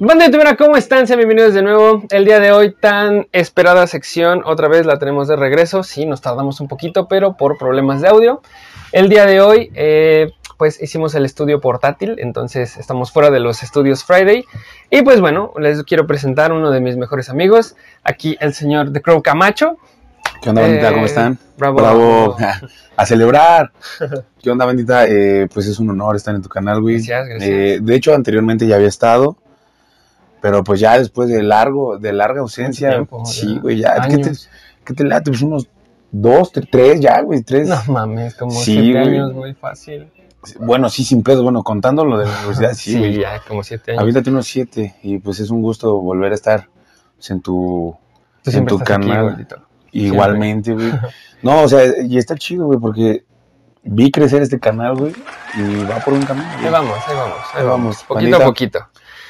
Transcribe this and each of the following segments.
Bandita, mira, ¿cómo están? Sean bienvenidos de nuevo. El día de hoy, tan esperada sección, otra vez la tenemos de regreso. Sí, nos tardamos un poquito, pero por problemas de audio. El día de hoy, eh, pues hicimos el estudio portátil, entonces estamos fuera de los estudios Friday. Y pues bueno, les quiero presentar uno de mis mejores amigos, aquí el señor The Crow Camacho. ¿Qué onda, bandita? Eh, ¿Cómo están? bravo. Bravo. A celebrar. ¿Qué onda, bandita? Eh, pues es un honor estar en tu canal, güey. Gracias, gracias. Eh, de hecho, anteriormente ya había estado. Pero pues ya después de largo, de larga ausencia. tiempo, sí, güey, ya. ¿Qué te, qué te late? Pues unos dos, tre- tres ya, güey. Tres. No mames, como Sí, siete güey. años, muy fácil. Bueno, sí, sin pedo. Bueno, contando lo de la universidad, sí, Sí, güey. ya, como siete años. Ahorita tengo siete. Y pues es un gusto volver a estar pues, en tu, Tú en tu aquí, canal. Igualmente, güey. No, o sea, y está chido, güey, porque vi crecer este canal, güey, y va por un camino. Ahí vamos, ahí vamos, ahí Ahí vamos. vamos, Poquito a poquito.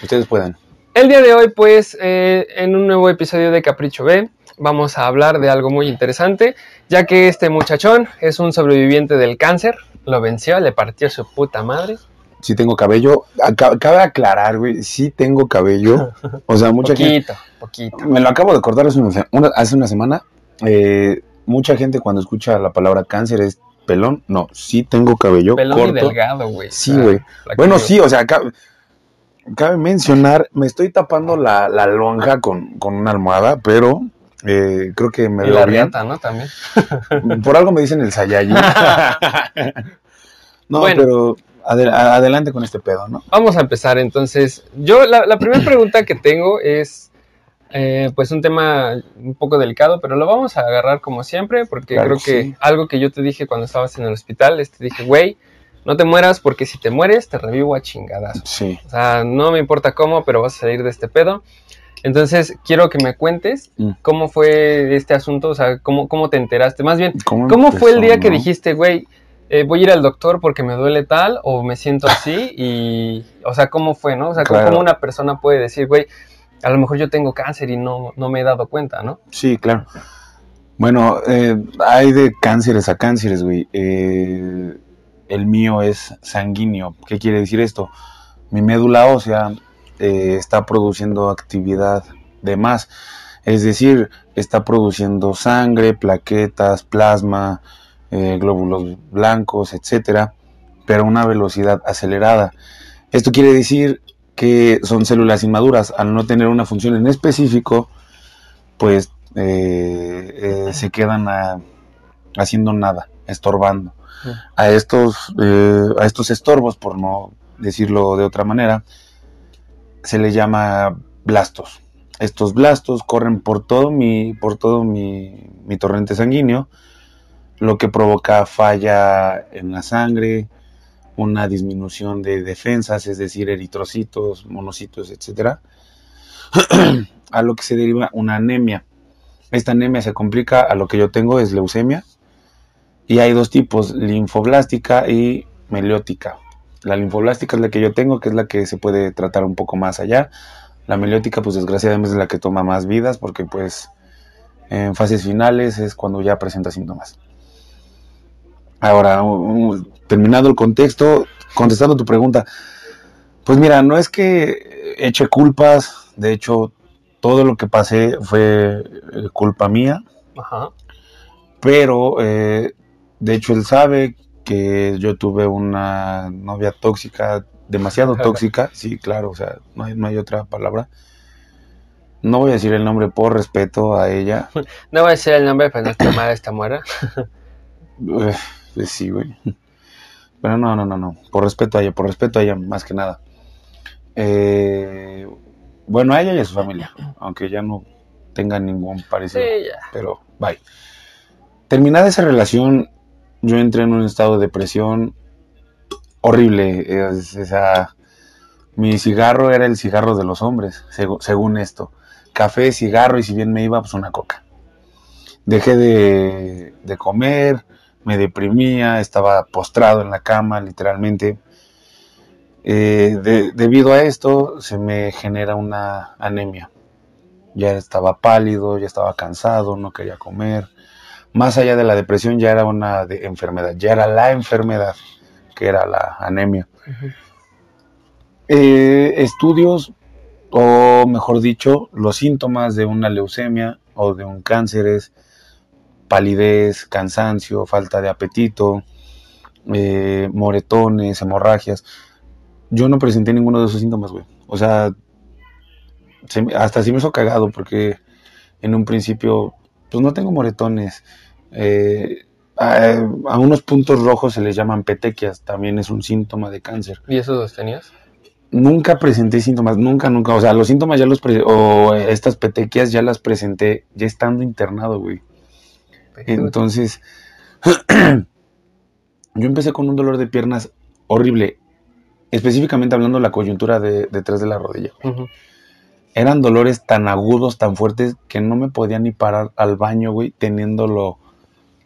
Ustedes pueden. El día de hoy, pues, eh, en un nuevo episodio de Capricho B, vamos a hablar de algo muy interesante, ya que este muchachón es un sobreviviente del cáncer, lo venció, le partió su puta madre. Sí tengo cabello. Cabe aclarar, güey, sí tengo cabello. O sea, mucha gente... poquito, poquito. Me lo acabo de cortar hace una, se- una- hace una semana. Eh, mucha gente cuando escucha la palabra cáncer es pelón. No, sí tengo cabello Pelón corto. y delgado, güey. Sí, güey. Bueno, sí, o sea, cabe, cabe mencionar, me estoy tapando la, la lonja con, con una almohada, pero eh, creo que me Y veo la bien. riata, ¿no? También. Por algo me dicen el Saiyajin. no, Bueno. pero adel- adelante con este pedo, ¿no? Vamos a empezar entonces. Yo, la, la primera pregunta que tengo es, eh, pues, un tema un poco delicado, pero lo vamos a agarrar como siempre, porque Claro creo que que sí. algo que yo te dije cuando estabas en el hospital es, te dije, güey, no te mueras, porque si te mueres, te revivo a chingadas. Sí. O sea, no me importa cómo, pero vas a salir de este pedo. Entonces, quiero que me cuentes Mm. cómo fue este asunto, o sea, cómo, cómo te enteraste. Más bien, ¿Cómo, ¿Cómo fue el día que dijiste, güey, eh, voy a ir al doctor porque me duele tal o me siento así? Y, o sea, ¿cómo fue, no? O sea, ¿cómo- Claro. ¿cómo una persona puede decir, güey, a lo mejor yo tengo cáncer y no, no me he dado cuenta, ¿no? Sí, claro. Bueno, eh, hay de cánceres a cánceres, güey. Eh, el mío es sanguíneo. ¿Qué quiere decir esto? Mi médula ósea eh, está produciendo actividad de más. Es decir, está produciendo sangre, plaquetas, plasma, eh, glóbulos blancos, etcétera, pero a una velocidad acelerada. Esto quiere decir que son células inmaduras. Al no tener una función en específico, pues eh, se quedan a- haciendo nada, estorbando. A estos, eh, a estos estorbos, por no decirlo de otra manera, se le llama blastos. Estos blastos corren por todo mi, por todo mi, mi torrente sanguíneo, lo que provoca falla en la sangre, una disminución de defensas, es decir, eritrocitos, monocitos, etcétera, a lo que se deriva una anemia. Esta anemia se complica a lo que yo tengo es leucemia y hay dos tipos, linfoblástica y meliótica. La linfoblástica es la que yo tengo, que es la que se puede tratar un poco más allá. La meliótica, pues desgraciadamente es la que toma más vidas porque pues en fases finales es cuando ya presenta síntomas. Ahora, terminado el contexto, contestando tu pregunta, pues mira, no es que eche culpas, de hecho, todo lo que pasé fue eh, culpa mía, Ajá. pero eh, de hecho él sabe que yo tuve una novia tóxica, demasiado tóxica, sí, claro, o sea, no hay, no hay otra palabra. No voy a decir el nombre por respeto a ella. No voy a decir el nombre para no esta muera. Eh, pues sí, güey. Pero no, no, no, no. Por respeto a ella, por respeto a ella, más que nada. Eh, bueno, a ella y a su familia, aunque ya no tengan ningún parecido. Sí, ya. Pero, bye. Terminada esa relación, yo entré en un estado de depresión horrible. Es- mi cigarro era el cigarro de los hombres, según esto. Café, cigarro y si bien me iba, pues una coca. Dejé de, de comer, me deprimía, estaba postrado en la cama, literalmente. Eh, de- debido a esto, se me genera una anemia. Ya estaba pálido, ya estaba cansado, no quería comer. Más allá de la depresión, ya era una de- enfermedad, ya era la enfermedad, que era la anemia. Eh, estudios o mejor dicho, los síntomas de una leucemia o de un cáncer es palidez, cansancio, falta de apetito, eh, moretones, hemorragias. Yo no presenté ninguno de esos síntomas, güey. O sea, hasta sí me hizo cagado porque en un principio, pues no tengo moretones. Eh, a, unos puntos rojos se les llaman petequias, también es un síntoma de cáncer. ¿Y esos los tenías? Nunca presenté síntomas, nunca, nunca. O sea, los síntomas ya los, o estas petequias ya las presenté ya estando internado, güey. Entonces, yo empecé con un dolor de piernas horrible, específicamente hablando de la coyuntura de, detrás de la rodilla. Eran dolores tan agudos, tan fuertes, que no me podía ni parar al baño, güey, teniéndolo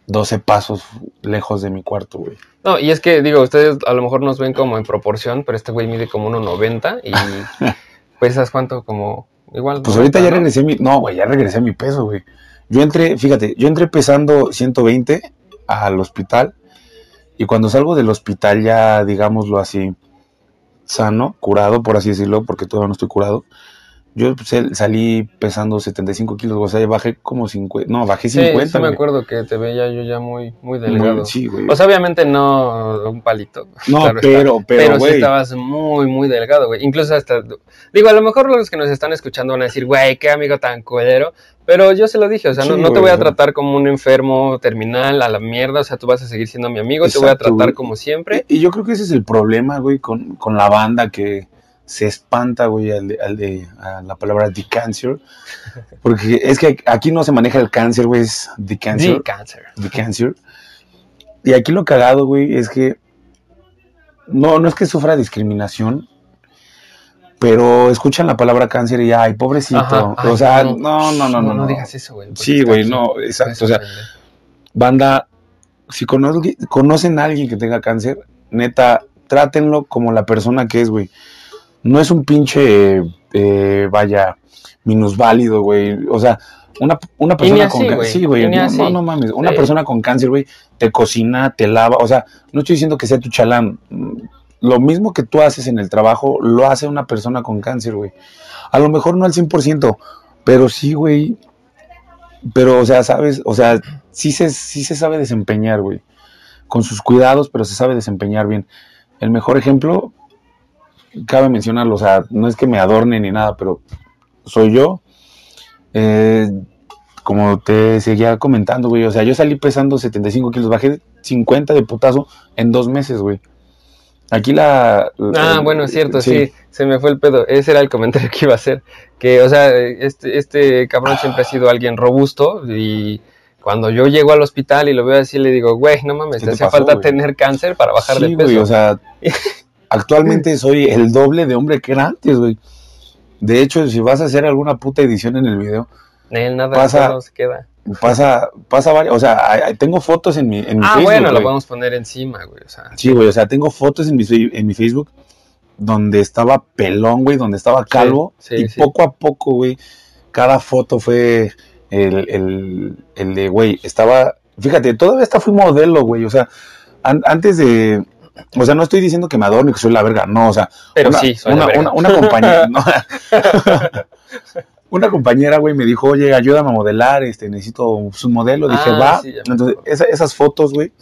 12 pasos lejos de mi cuarto, güey. No, y es que, digo, ustedes a lo mejor nos ven como en proporción, pero este güey mide como 1,90 y pesas cuánto, como igual. Pues ahorita ya regresé mi, no, güey, ya regresé mi peso, güey. Yo entré, fíjate, yo entré pesando 120 al hospital y cuando salgo del hospital ya, digámoslo así, sano, curado, por así decirlo, porque todavía no estoy curado, yo pues, salí pesando 75 kilos, o sea, bajé como 50, no, bajé 50. Sí, me acuerdo que te veía yo ya muy, muy delgado. sí, güey. O sea, obviamente no un palito. No, pero, pero, pero sí estabas muy, muy delgado, güey. Incluso hasta, digo, a lo mejor los que nos están escuchando van a decir, güey, qué amigo tan cuedero, pero yo se lo dije, o sea, no, te voy a tratar como un enfermo terminal a la mierda, o sea, tú vas a seguir siendo mi amigo, te voy a tratar como siempre. Y, yo creo que ese es el problema, güey, con, con la banda que se espanta, güey, al de, a la palabra the cancer. Porque es que aquí no se maneja el cáncer, güey, es the cancer. The cancer. The cancer. Y aquí lo cagado, güey, es que no, no es que sufra discriminación, pero escuchan la palabra cáncer y ay, pobrecito. o sea, no, no, no, no. No, no, digas eso, güey. Sí, güey, no, exacto. O sea, banda, si conocen a alguien que tenga cáncer, neta, trátenlo como la persona que es, güey no es un pinche, eh, vaya, minusválido, güey. O sea, una, una persona con cáncer. Sí, güey. No, no, mames. Una persona con cáncer, güey, te cocina, te lava. O sea, no estoy diciendo que sea tu chalán. Lo mismo que tú haces en el trabajo, lo hace una persona con cáncer, güey. A lo mejor no al 100%, pero sí, güey. Pero, o sea, sabes, o sea, sí se, sí se sabe desempeñar, güey. Con sus cuidados, pero se sabe desempeñar bien. El mejor ejemplo, cabe mencionarlo, o sea, no es que me adorne ni nada, pero soy yo. Eh, como te seguía comentando, güey, o sea, yo salí pesando 75 kilos, bajé 50 de putazo en dos meses, güey. Aquí la... Ah, bueno, es cierto, sí. se me fue el pedo. Ese era el comentario que iba a hacer. Que, o sea, este, este cabrón siempre ha sido alguien robusto y cuando yo llego al hospital y lo veo así, le digo, güey, no mames, te hace falta tener cáncer para bajar de peso. Güey, o sea, Actualmente soy el doble de hombre que era antes, güey. De hecho, si vas a hacer alguna puta edición en el video, nada, pasa, se queda. Pasa, pasa varias, o sea, tengo fotos en mi, en mi ah, bueno, lo vamos a poner encima, güey, o sea. Sí, güey, o sea, tengo fotos en mi, en mi Facebook donde estaba pelón, güey, donde estaba calvo, y poco a poco, güey, cada foto fue el, el, el de, güey, estaba, fíjate, todavía hasta fui modelo, güey, o sea, antes de, o sea, no estoy diciendo que me adorno y que soy la verga, no, o sea, Pero una, sí, una, una, compañera, una compañera, güey, me dijo, oye, ayúdame a modelar, este, necesito su modelo, dije, ah, va, entonces esas fotos, güey,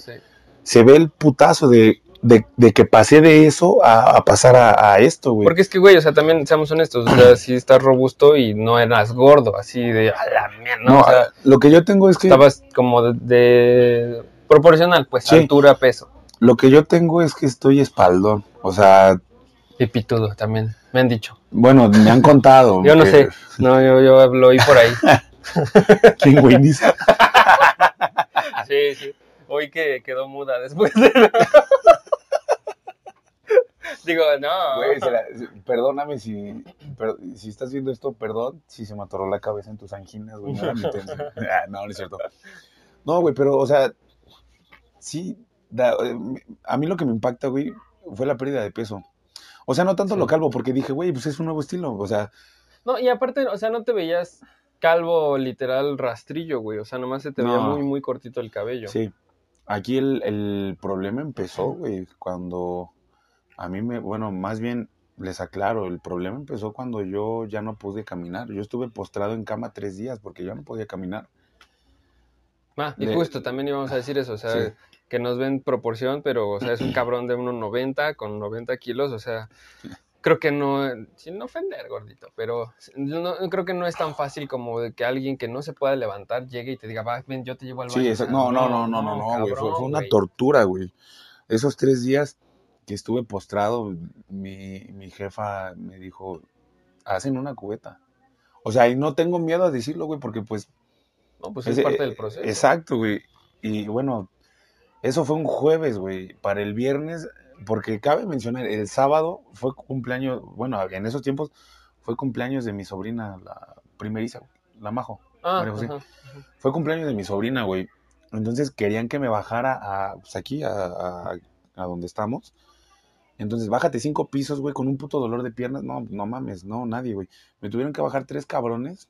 se ve el putazo de, de, de, que pasé de eso a, pasar a, esto, güey. Porque es que, güey, o sea, también seamos honestos, o sea, si estás robusto y no eras gordo, así de, a la mierda, ¿no? o sea, lo que yo tengo es que... Estabas como de, proporcional, pues, altura, peso. Lo que yo tengo es que estoy espaldón, o sea... Y pitudo también, me han dicho. Bueno, me han contado. yo no sé, no, yo, yo lo oí por ahí. ¿Quién güey Sí, sí, hoy que quedó muda después de... Digo, no. Güey, perdóname si, si estás viendo esto, perdón si se me atoró la cabeza en tus anginas, güey. No, ah, no, no es cierto. No, güey, pero, o sea, sí, eh, a mí lo que me impacta, güey, fue la pérdida de peso. O sea, no tanto lo calvo, porque dije, güey, pues es un nuevo estilo, o sea... No, y aparte, o sea, no te veías calvo literal rastrillo, güey, o sea, nomás se te veía muy, muy cortito el cabello. Sí, aquí el, el problema empezó, güey, cuando a mí me, bueno, más bien les aclaro, el problema empezó cuando yo ya no pude caminar. Yo estuve postrado en cama tres días porque yo no podía caminar. Ah, y De- justo, también íbamos a decir eso, o sea, Sí. Que nos ven proporción, pero, o sea, es un cabrón de 1,90 con 90 kilos, o sea, creo que no, sin ofender, gordito, pero no, creo que no es tan fácil como de que alguien que no se pueda levantar llegue y te diga, va, ven, yo te llevo al baño. Sí, esa- no, no, no, no, no, no, güey. Fue, cabrón, fue una güey. tortura, güey. Esos tres días que estuve postrado, mi, mi jefa me dijo, hacen una cubeta. O sea, y no tengo miedo a decirlo, güey, porque pues No, pues es Ese- parte del proceso. Exacto, güey. Y bueno, eso fue un jueves, güey. Para el viernes, porque cabe mencionar, el sábado fue cumpleaños, bueno, en esos tiempos fue cumpleaños de mi sobrina, la primeriza, la Majo. Ah, María José. Fue cumpleaños de mi sobrina, güey. Entonces querían que me bajara a, pues aquí, a, a, a donde estamos. Entonces, bájate cinco pisos, güey, con un puto dolor de piernas. No, no mames, no, nadie, güey. Me tuvieron que bajar tres cabrones.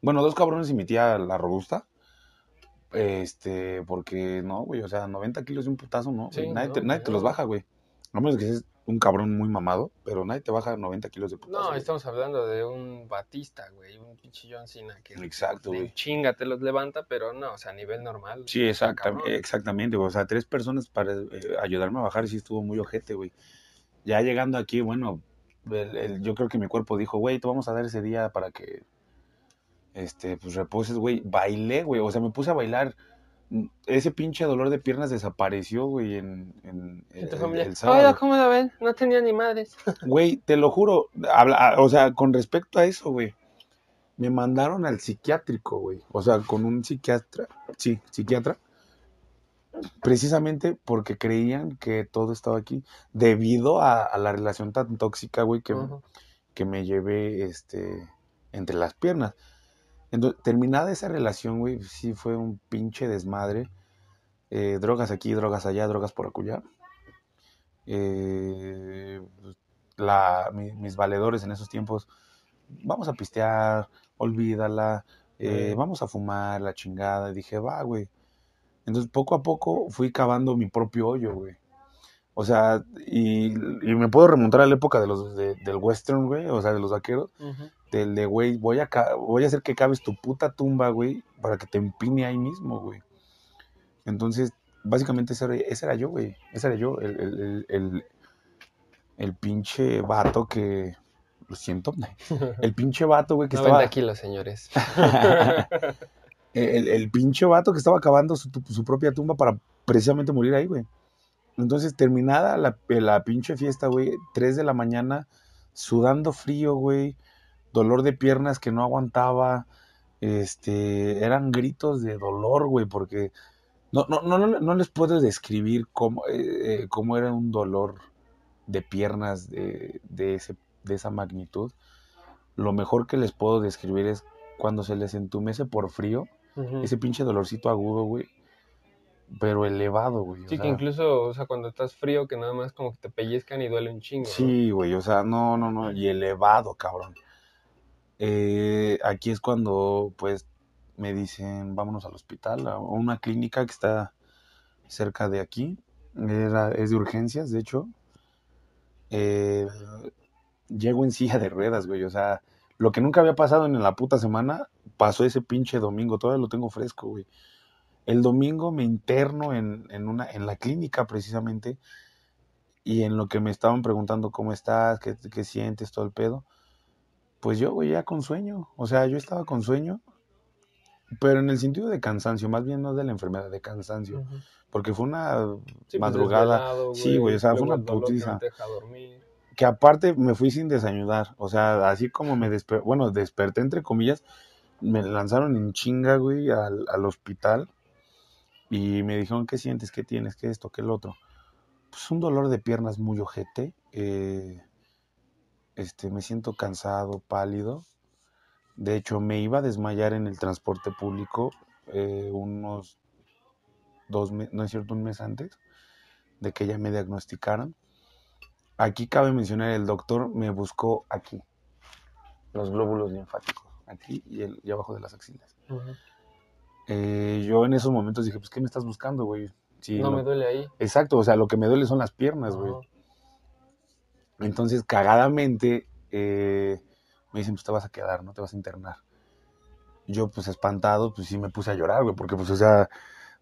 Bueno, dos cabrones y mi tía, la robusta. Este, porque no, güey, o sea, 90 kilos de un putazo, no. Sí, nadie, no, te, nadie no. te los baja, güey. A menos que seas un cabrón muy mamado, pero nadie te baja 90 kilos de putazo. No, güey. estamos hablando de un Batista, güey, un pinche John Cena que Exacto, güey. chinga te los levanta, pero no, o sea, a nivel normal. Sí, exactamente, exactamente, güey. O sea, tres personas para eh, ayudarme a bajar sí estuvo muy ojete, güey. Ya llegando aquí, bueno, el- el- yo creo que mi cuerpo dijo, güey, te vamos a dar ese día para que, este, pues reposes, güey. Bailé, güey, o sea, me puse a bailar. Mm, Ese pinche dolor de piernas desapareció, güey, en, el, el- sábado. ¿cómo la ven? No tenía ni madres. Güey, te lo juro, habla- a- o sea, con respecto a eso, güey, me mandaron al psiquiátrico, güey. O sea, con un psiquiatra, sí, psiquiatra, precisamente porque creían que todo estaba aquí, debido a, a la relación tan tóxica, güey, que, que me llevé, este, entre las piernas. Entonces, terminada esa relación, güey, sí fue un pinche desmadre. Eh, drogas aquí, drogas allá, drogas por acullá. Eh, la, mi- mis valedores en esos tiempos, vamos a pistear, olvídala, eh, vamos a fumar, la chingada. Y dije, va, güey. Entonces, poco a poco fui cavando mi propio hoyo, güey. O sea, y, y me puedo remontar a la época de los de- del western, güey, o sea, de los vaqueros. Del de, güey, voy a, voy a hacer que cabes tu puta tumba, güey, para que te empine ahí mismo, güey. Entonces, básicamente ese era, ese era yo, güey. Ese era yo, el, el, el, el- pinche vato que... Lo siento. El pinche vato, güey, que 90 estaba... kilos, señores. el, el pinche vato que estaba cavando su, su propia tumba para precisamente morir ahí, güey. Entonces, terminada la, la pinche fiesta, güey, 3 de la mañana, sudando frío, güey, dolor de piernas que no aguantaba, este, eran gritos de dolor, güey, porque no, no, no, no, no les puedo describir cómo, eh, eh, cómo era un dolor de piernas de, de, ese, de esa magnitud. Lo mejor que les puedo describir es cuando se les entumece por frío, ese pinche dolorcito agudo, güey, pero elevado, güey. o Sí, que sea, incluso, o sea, cuando estás frío, que nada más como que te pellizcan y duele un chingo. ¿no? Sí, güey, o sea, no, no, no, y elevado, cabrón. Eh, aquí es cuando, pues, me dicen, vámonos al hospital, a una clínica que está cerca de aquí. Es de urgencias, de hecho. Eh, llego en silla de ruedas, güey, o sea, lo que nunca había pasado en la puta semana, pasó ese pinche domingo, todavía lo tengo fresco, güey. El domingo me interno en, en una, en la clínica precisamente, y en lo que me estaban preguntando cómo estás, qué, qué sientes, todo el pedo, pues yo, güey, ya con sueño. O sea, yo estaba con sueño, pero en el sentido de cansancio, más bien no de la enfermedad, de cansancio. Porque fue una Sí, pues, madrugada sí, güey, o sea, fue una que no putiza. que aparte me fui sin desayunar. O sea, así como me desperté, bueno, desperté entre comillas, me lanzaron en chinga, güey, al, al hospital. Y me dijeron, ¿qué sientes? ¿Qué tienes? ¿Qué esto? ¿Qué el otro? Pues un dolor de piernas muy ojete. eh, este, me siento cansado, pálido. De hecho, me iba a desmayar en el transporte público eh, unos dos meses, no es cierto, un mes antes de que ya me diagnosticaran. Aquí cabe mencionar, el doctor me buscó aquí, los glóbulos linfáticos, aquí y, el, y abajo de las axilas. Eh, yo en esos momentos dije, pues, ¿qué me estás buscando, güey? Sí, no me duele ahí. Exacto, o sea, lo que me duele son las piernas, güey. Entonces, cagadamente, eh, me dicen, pues te vas a quedar, no te vas a internar. Yo, pues espantado, pues sí me puse a llorar, güey, porque, pues, o sea,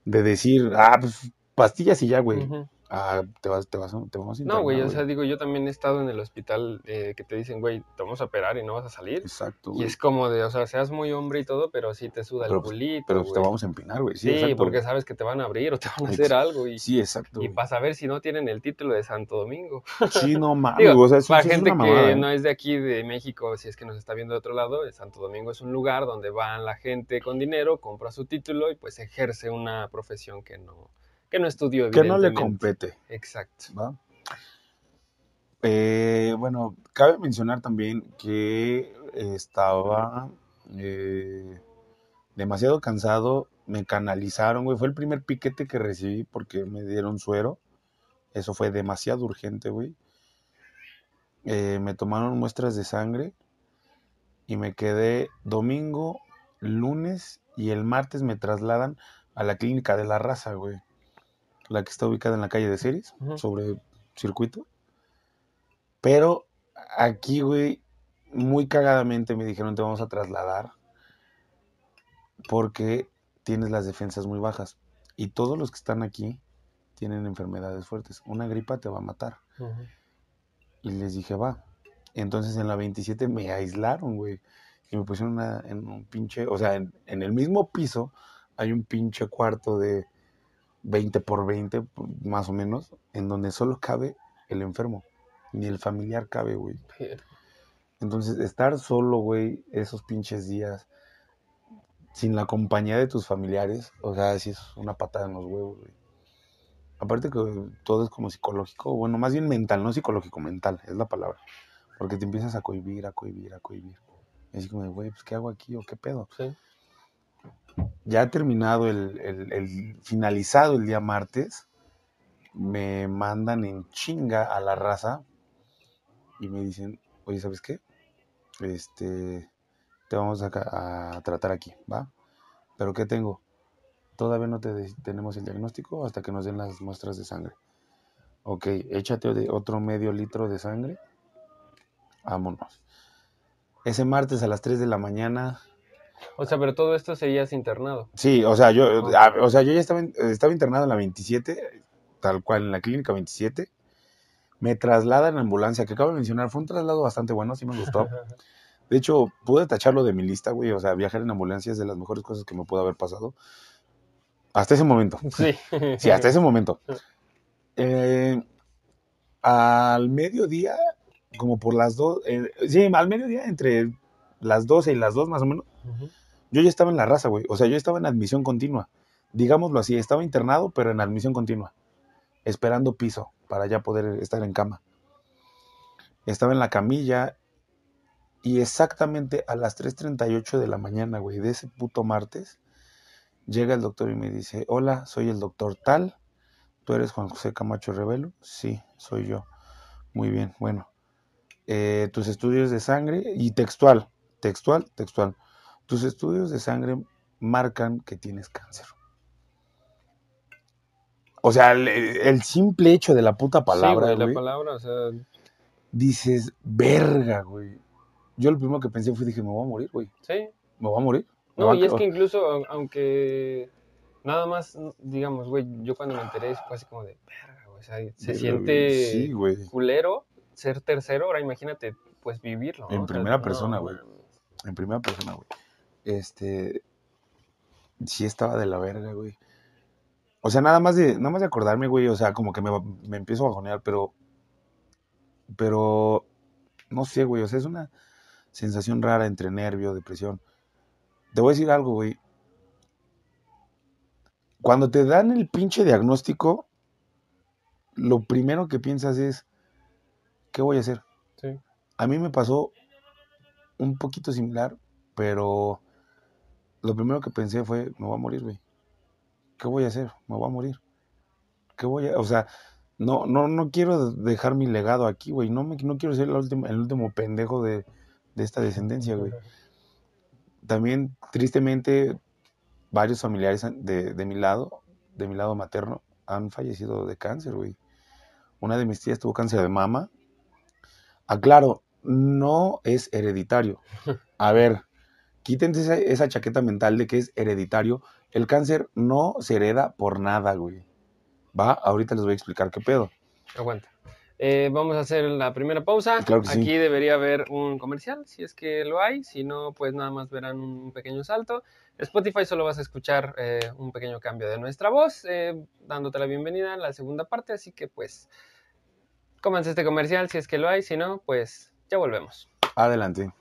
de decir, ah, pues pastillas y ya, güey. Ah, te vas, te vas, a- te vamos a No, güey, o internar, sea, digo, yo también he estado en el hospital eh, que te dicen, güey, te vamos a operar y no vas a salir. Exacto, Y es como de, o sea, seas muy hombre y todo, pero sí te suda Pero, el pues, culito. Pero pues, te vamos a empinar, güey. Sí, Sí, exacto, porque güey. sabes que te van a abrir o te van a hacer algo. Y, Sí, exacto. y güey. vas a ver si no tienen el título de Santo Domingo. Sí, no mames, Digo, o sea, es, Para sí es gente que ¿eh? no es de aquí, de México, si es que nos está viendo de otro lado, el Santo Domingo es un lugar donde van la gente con dinero, compra su título y pues ejerce una profesión que no, que no estudió. Que no le compete, Exacto. ¿va? Eh, bueno, cabe mencionar también que estaba eh, demasiado cansado, me canalizaron, güey, fue el primer piquete que recibí porque me dieron suero, eso fue demasiado urgente, güey. Eh, me tomaron muestras de sangre y me quedé domingo, lunes y el martes me trasladan a la clínica de la raza, güey. La que está ubicada en la calle de Ceres, sobre circuito. Pero aquí, güey, muy cagadamente me dijeron te vamos a trasladar porque tienes las defensas muy bajas. Y todos los que están aquí tienen enfermedades fuertes. Una gripa te va a matar. Y les dije, va. Entonces en la 27 me aislaron, güey. Y me pusieron una- en un pinche, o sea, en, en el mismo piso hay un pinche cuarto de 20 por 20, más o menos, en donde solo cabe el enfermo. Ni el familiar cabe, güey. Entonces, estar solo, güey, esos pinches días, sin la compañía de tus familiares, o sea, sí es una patada en los huevos, güey. Aparte que todo es como psicológico, bueno, más bien mental, no psicológico, mental, es la palabra. Porque te empiezas a cohibir, a cohibir, a cohibir. Y así como, güey, pues, ¿qué hago aquí o qué pedo? Sí. Ya terminado el, el- finalizado el día martes, me mandan en chinga a la raza y me dicen, oye, ¿sabes qué? Este, te vamos a, tratar aquí, ¿va? ¿Pero qué tengo? Todavía no te tenemos el diagnóstico hasta que nos den las muestras de sangre. Ok, échate otro medio litro de sangre. Vámonos. Ese martes a las 3 de la mañana O sea, pero todo esto seguías internado. Sí, o sea, yo, a- o sea, yo ya estaba, estaba internado en la 27, tal cual, en la clínica 27. Me trasladan en ambulancia, que acabo de mencionar, fue un traslado bastante bueno, sí me gustó. De hecho, pude tacharlo de mi lista, güey, o sea, viajar en ambulancia es de las mejores cosas que me pudo haber pasado. Hasta ese momento. Sí. Sí, hasta ese momento. Eh, al mediodía, como por las dos, eh, sí, al mediodía, entre las 12 y las 2 más o menos, yo ya estaba en la raza, güey. O sea, yo estaba en admisión continua. Digámoslo así, estaba internado, pero en admisión continua. Esperando piso para ya poder estar en cama. Estaba en la camilla y exactamente a las 3.38 de la mañana, güey, de ese puto martes, llega el doctor y me dice, hola, soy el doctor tal. ¿Tú eres Juan José Camacho Revelo? Sí, soy yo. Muy bien, bueno. Eh, tus estudios de sangre y textual, textual, textual. Tus estudios de sangre marcan que tienes cáncer. O sea, el, el simple hecho de la puta palabra, Sí, güey, la palabra, o sea, dices, verga, güey. Yo lo primero que pensé fue, dije, me voy a morir, güey. sí. Me voy a morir. No, a y es que incluso, au- aunque nada más, digamos, güey, yo cuando me enteré fue así como de, verga, güey, o sea, se siente Sí, culero ser tercero, ahora imagínate, pues vivirlo. ¿no? En O sea, primera no, persona, güey. En primera persona, güey. Este. Sí estaba de la verga, güey. O sea, nada más de, nada más de acordarme, güey. O sea, como que me, me empiezo a bajonear, pero. Pero. No sé, güey. O sea, es una sensación rara entre nervio, depresión. Te voy a decir algo, güey. Cuando te dan el pinche diagnóstico, lo primero que piensas es, ¿qué voy a hacer? Sí. A mí me pasó un poquito similar, pero lo primero que pensé fue, me voy a morir, güey. ¿Qué voy a hacer? Me voy a morir. ¿Qué voy a...? O sea, no, no, no quiero dejar mi legado aquí, güey. No, me, no quiero ser la última- el último pendejo de, de esta descendencia, güey. También, tristemente, varios familiares de, de mi lado, de mi lado materno, han fallecido de cáncer, güey. Una de mis tías tuvo cáncer de mama Aclaro, no es hereditario. A ver, quítense esa, chaqueta mental de que es hereditario. El cáncer no se hereda por nada, güey. Va, ahorita les voy a explicar qué pedo. Aguanta. Eh, vamos a hacer la primera pausa. Claro que sí. Aquí debería haber un comercial, si es que lo hay. Si no, pues nada más verán un pequeño salto. Spotify solo vas a escuchar eh, un pequeño cambio de nuestra voz, eh, dándote la bienvenida a la segunda parte. Así que pues, cómanse este comercial si es que lo hay. Si no, pues ya volvemos. Adelante.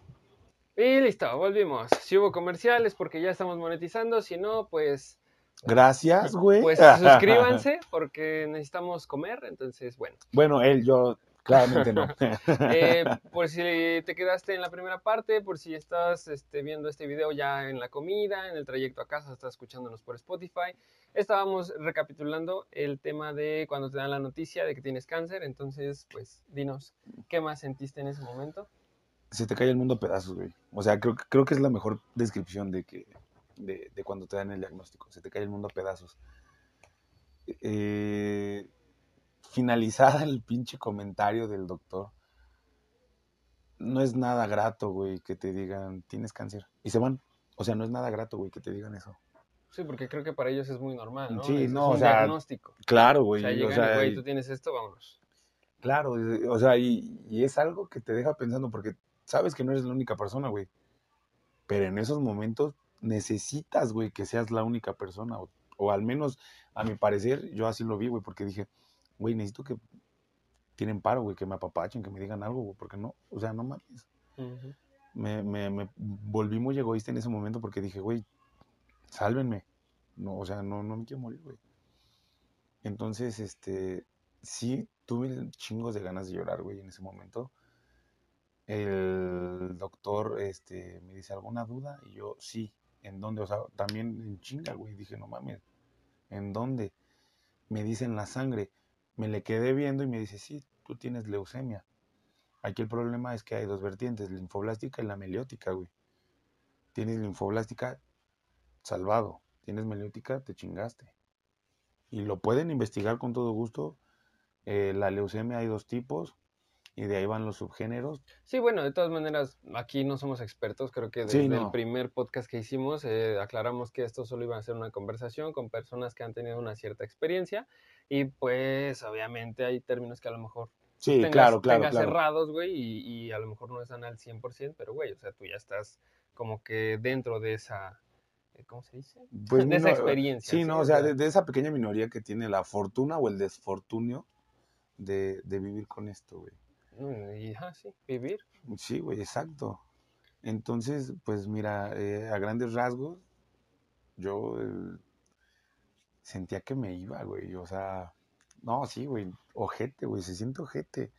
Y listo, volvimos. Si hubo comerciales porque ya estamos monetizando. Si no, pues Gracias, güey. Pues suscríbanse porque necesitamos comer, entonces bueno. Bueno, él, yo, claramente no. Eh, por si te quedaste en la primera parte, por si estás este, viendo este video ya en la comida, en el trayecto a casa, estás escuchándonos por Spotify, estábamos recapitulando el tema de cuando te dan la noticia de que tienes cáncer, entonces pues dinos, ¿qué más sentiste en ese momento? Se te cae el mundo a pedazos, güey. O sea, creo, creo que es la mejor descripción de que de, de, cuando te dan el diagnóstico. Se te cae el mundo a pedazos. Eh, finalizada el pinche comentario del doctor. No es nada grato, güey, que te digan, tienes cáncer. Y se van. O sea, no es nada grato, güey, que te digan eso. Sí, porque creo que para ellos es muy normal, ¿no? Sí, es, no, es o sea, diagnóstico. Claro, güey. O sea, llegan o sea, y, güey, tú tienes esto, vámonos. Claro, o sea, y, y, es algo que te deja pensando porque sabes que no eres la única persona, güey. Pero en esos momentos necesitas, güey, que seas la única persona. O, o, al menos, a mi parecer, yo así lo vi, güey, porque dije, güey, necesito que tienen paro, güey, que me apapachen, que me digan algo, güey, porque no, o sea, no mames. Uh -huh. me, me, me, volví muy egoísta en ese momento porque dije, güey, sálvenme. No, o sea, no, no me quiero morir, güey. Entonces, este, sí, tuve chingos de ganas de llorar, güey, en ese momento. El doctor, este, me dice, ¿alguna duda? Y yo, sí. ¿En dónde? O sea, también en chinga, güey. Dije, no mames, ¿en dónde? Me dice en la sangre. Me le quedé viendo y me dice, sí, tú tienes leucemia. Aquí el problema es que hay dos vertientes, linfoblástica y la meliótica, güey. Tienes linfoblástica, salvado. Tienes meliótica, te chingaste. Y lo pueden investigar con todo gusto. Eh, la leucemia hay dos tipos y de ahí van los subgéneros. Sí, bueno, de todas maneras, aquí no somos expertos, creo que desde sí, no. el primer podcast que hicimos eh, aclaramos que esto solo iba a ser una conversación con personas que han tenido una cierta experiencia y pues obviamente hay términos que a lo mejor sí, tengas, claro, claro, tengas claro. cerrados, güey, y, y, a lo mejor no están al 100%, pero güey, o sea, tú ya estás como que dentro de esa... eh, ¿Cómo se dice? Pues, de esa experiencia. Sí, no, o sea, de, de, esa pequeña minoría que tiene la fortuna o el desfortunio de, de vivir con esto, güey. Y, ah, sí, vivir. Sí, güey, exacto. Entonces, pues mira, eh, a grandes rasgos, yo eh, sentía que me iba, güey. O sea, no, sí, güey, ojete, güey, se siente ojete.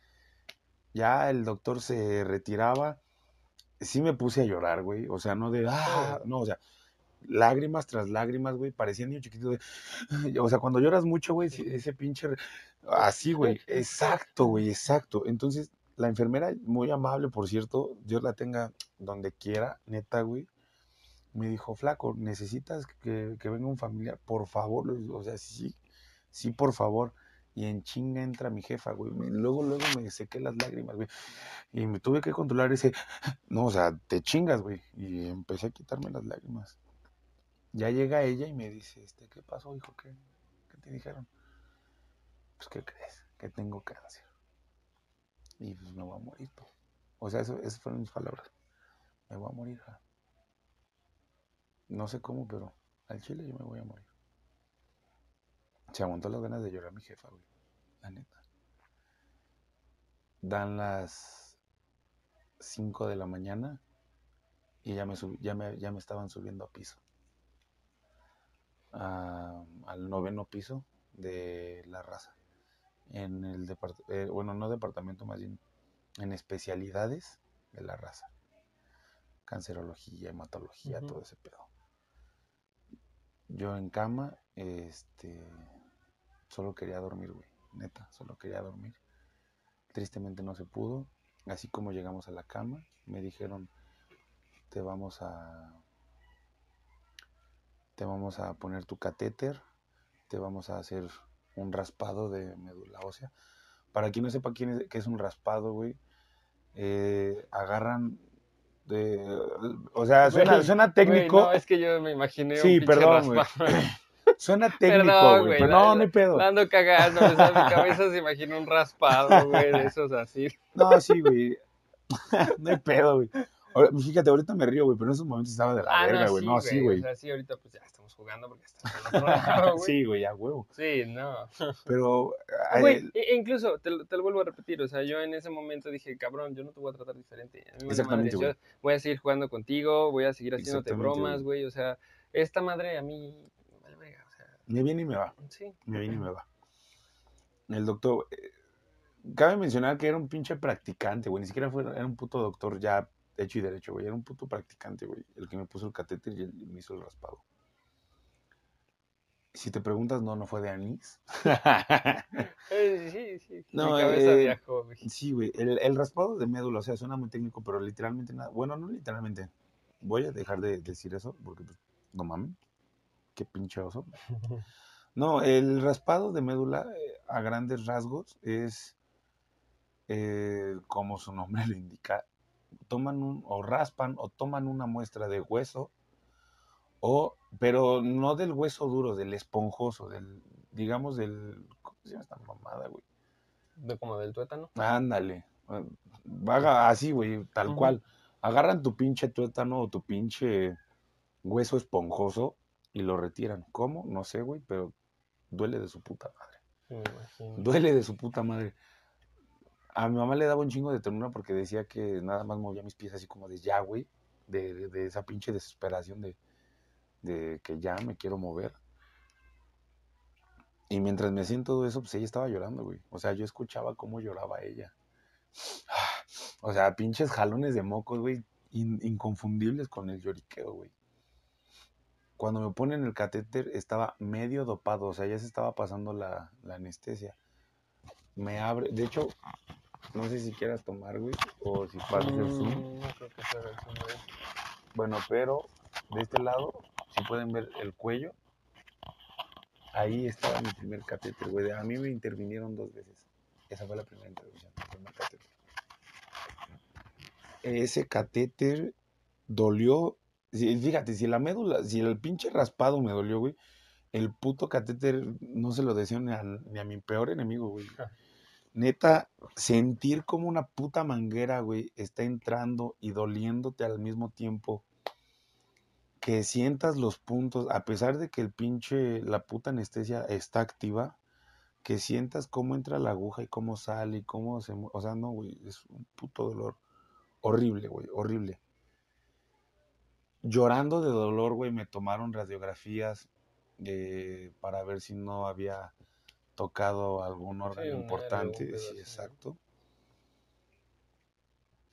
Ya el doctor se retiraba, sí me puse a llorar, güey. O sea, no de, ah, no, o sea, lágrimas tras lágrimas, güey, parecía niño chiquito o sea, cuando lloras mucho, güey, ese pinche, así, güey, exacto, güey, exacto. Entonces, la enfermera, muy amable, por cierto, Dios la tenga donde quiera, neta, güey, me dijo, flaco, necesitas que, que venga un familiar, por favor, o sea, sí, sí, por favor. Y en chinga entra mi jefa, güey. Luego, luego me sequé las lágrimas, güey. Y me tuve que controlar ese, no, o sea, te chingas, güey. Y empecé a quitarme las lágrimas. Ya llega ella y me dice, este, ¿qué pasó, hijo? ¿Qué, qué te dijeron? Pues, ¿qué crees? Que tengo cáncer. Y pues me voy a morir. Pues. O sea, eso, esas fueron mis palabras. Me voy a morir. No sé cómo, pero al chile yo me voy a morir. Se aguantó las ganas de llorar mi jefa, güey. La neta. Dan las 5 de la mañana y ya me, ya me, ya me estaban subiendo a piso a, al noveno piso de la raza. En el departamento, eh, bueno, no departamento, más bien en especialidades de la raza. Cancerología, hematología, uh -huh. todo ese pedo. Yo en cama, este, solo quería dormir, güey. Neta, solo quería dormir. Tristemente no se pudo. Así como llegamos a la cama, me dijeron, te vamos a te vamos a poner tu catéter, te vamos a hacer un raspado de médula ósea. Para quien no sepa quién es, qué es un raspado, güey, eh, agarran de, o sea, suena, Güey, suena Güey, técnico, no, es que yo me imaginé un Sí, pinche perdón, güey. suena técnico, Perdón, güey, pero no, no hay pedo. Ando cagando, o sea, mi cabeza se imagina un raspado, güey, de esos así. No, sí, güey. no hay pedo, güey. Ahora, Fíjate, ahorita me río, güey, pero en esos momentos estaba de la Ah, verga, no, güey. No, sí, güey. O sea, sí, ahorita pues ya estamos jugando porque lado, güey. Sí, güey, a huevo. Sí, no. Pero, ay, Güey, e- e incluso, te, lo- te lo vuelvo a repetir, o sea, yo en ese momento dije, cabrón, yo no te voy a tratar diferente. a mí Exactamente, madre, Yo voy a seguir jugando contigo, voy a seguir haciéndote bromas, güey, o sea, esta madre a mí, me o sea, me viene y me va. sí. Me viene y me va. El doctor, eh, cabe mencionar que era un pinche practicante, güey. Ni siquiera fue, era un puto doctor ya hecho y derecho, güey. Era un puto practicante, güey. El que me puso el catéter y el- y me hizo el raspado. Si te preguntas, no, no fue de anís. Eh, sí, sí, No, mi cabeza eh, viajó, güey. sí, güey. El, el raspado de médula, o sea, suena muy técnico, pero literalmente nada. Bueno, no literalmente. Voy a dejar de decir eso porque, pues, no mames. Qué pinche oso. No, el raspado de médula eh, a grandes rasgos es, eh, como su nombre lo indica, toman un, o raspan o toman una muestra de hueso, o, pero no del hueso duro, del esponjoso, del, digamos, del, ¿cómo se llama esta mamada, güey? De como del tuétano. Ándale, eh, haga así, güey, tal cual. Agarran tu pinche tuétano o tu pinche hueso esponjoso y lo retiran. ¿Cómo? No sé, güey, pero duele de su puta madre. Me. Duele de su puta madre. A mi mamá le daba un chingo de ternura porque decía que nada más movía mis pies así como de ya, güey. De, de- esa pinche desesperación de, de que ya me quiero mover. Y mientras me hacían todo eso, pues ella estaba llorando, güey. O sea, yo escuchaba cómo lloraba ella. O sea, pinches jalones de mocos, güey. in- inconfundibles con el lloriqueo, güey. Cuando me ponen el catéter estaba medio dopado, o sea, ya se estaba pasando la anestesia. Me abre, de hecho, no sé si quieras tomar, güey, o si pasas el zoom. Mm, No creo que sea el zoom, güey. Bueno, pero de este lado, si pueden ver el cuello, ahí estaba mi primer catéter, güey. A mí me intervinieron dos veces. Esa fue la primera intervención, el primer catéter. Ese catéter dolió. si- Fíjate, si la médula, si el pinche raspado me dolió, güey, el puto catéter no se lo deseo ni a, ni a mi peor enemigo, güey. Neta, sentir como una puta manguera, güey, está entrando y doliéndote al mismo tiempo. Que sientas los puntos, a pesar de que el pinche, la puta anestesia está activa, que sientas cómo entra la aguja y cómo sale y cómo se... O sea, no, güey, es un puto dolor horrible, güey, horrible. Llorando de dolor, güey, me tomaron radiografías eh, para ver si no había tocado algún órgano importante. Sí, exacto.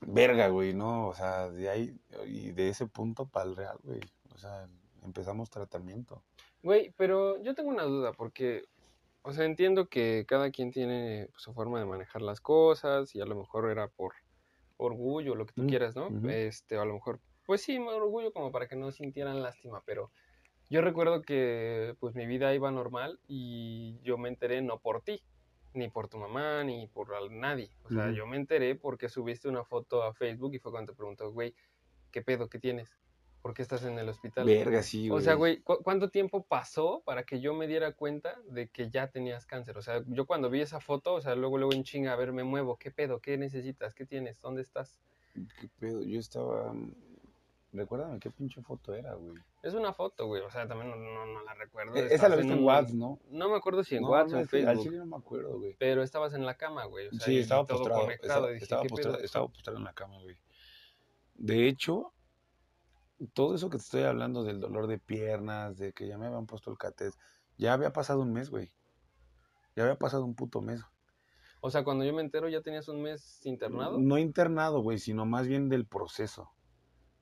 Verga, güey, ¿no? O sea, de ahí y de ese punto para el real, güey. O sea, empezamos tratamiento. Güey, pero yo tengo una duda porque, o sea, entiendo que cada quien tiene pues, su forma de manejar las cosas y a lo mejor era por orgullo, lo que tú Mm, quieras, ¿no? ujú. Este, o a lo mejor, pues sí, orgullo como para que no sintieran lástima, pero yo recuerdo que pues mi vida iba normal y yo me enteré no por ti, ni por tu mamá, ni por nadie. O sea, yo me enteré porque subiste una foto a Facebook y fue cuando te preguntó, güey, ¿qué pedo? ¿Qué tienes? ¿Por qué estás en el hospital? Verga, sí, güey. O sea, güey, ¿cu- ¿cuánto tiempo pasó para que yo me diera cuenta de que ya tenías cáncer? O sea, yo cuando vi esa foto, o sea, luego, luego en chinga, a ver, me muevo, ¿qué pedo? ¿Qué necesitas? ¿Qué tienes? ¿Dónde estás? ¿Qué pedo? Yo estaba. Recuérdame qué pinche foto era, güey. Es una foto, güey, o sea, también no, no, no la recuerdo. E- Esa la viste en un- WhatsApp, ¿no? No me acuerdo si en No, WhatsApp o en que Al Facebook, chile no me acuerdo, güey. pero estabas en la cama, güey. O sea, Sí, estaba postrado. Estaba, dije, estaba ¿qué postrado, estaba postrado en la cama, güey. De hecho, todo eso que te estoy hablando del dolor de piernas, de que ya me habían puesto el catéter, ya había pasado un mes, güey. Ya había pasado un puto mes. O sea, cuando yo me entero, ¿ya tenías un mes internado? No internado, güey, sino más bien del proceso.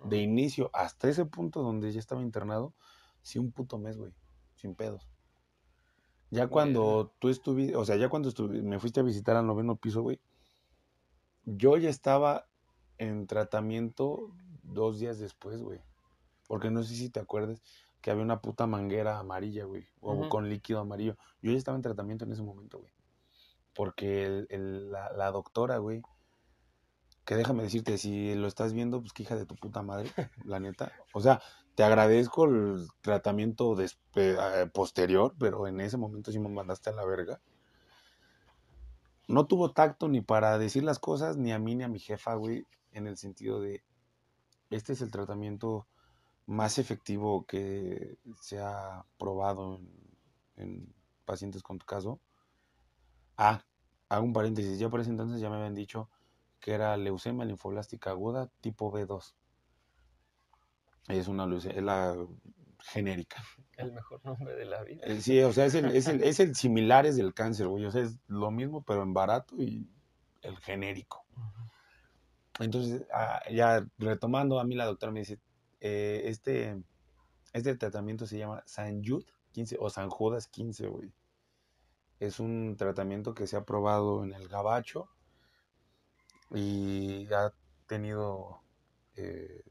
De inicio hasta ese punto donde ya estaba internado, sí un puto mes, güey, sin pedos. Ya cuando tú estuviste, o sea, ya cuando me fuiste a visitar al noveno piso, güey, yo ya estaba en tratamiento dos días después, güey. Porque no sé si te acuerdas que había una puta manguera amarilla, güey, o con líquido amarillo. Yo ya estaba en tratamiento en ese momento, güey. Porque el- el- la, la doctora, güey, que déjame decirte, si lo estás viendo, pues que hija de tu puta madre, la neta. O sea, te agradezco el tratamiento despe- eh, posterior, pero en ese momento sí me mandaste a la verga. No tuvo tacto ni para decir las cosas, ni a mí ni a mi jefa, güey, en el sentido de, este es el tratamiento más efectivo que se ha probado en, en pacientes con tu caso. Ah, hago un paréntesis, ya por ese entonces ya me habían dicho que era leucemia linfoblástica aguda tipo B2. Es una leucemia, es la genérica. El mejor nombre de la vida. Eh, Sí, o sea, es el, es el, es el similares del cáncer, güey. O sea, es lo mismo, pero en barato y el genérico. Entonces, ah, ya retomando, a mí la doctora me dice, eh, este, este tratamiento se llama San Jude 15 o San Judas 15, güey. Es un tratamiento que se ha probado en el gabacho y ha tenido eh,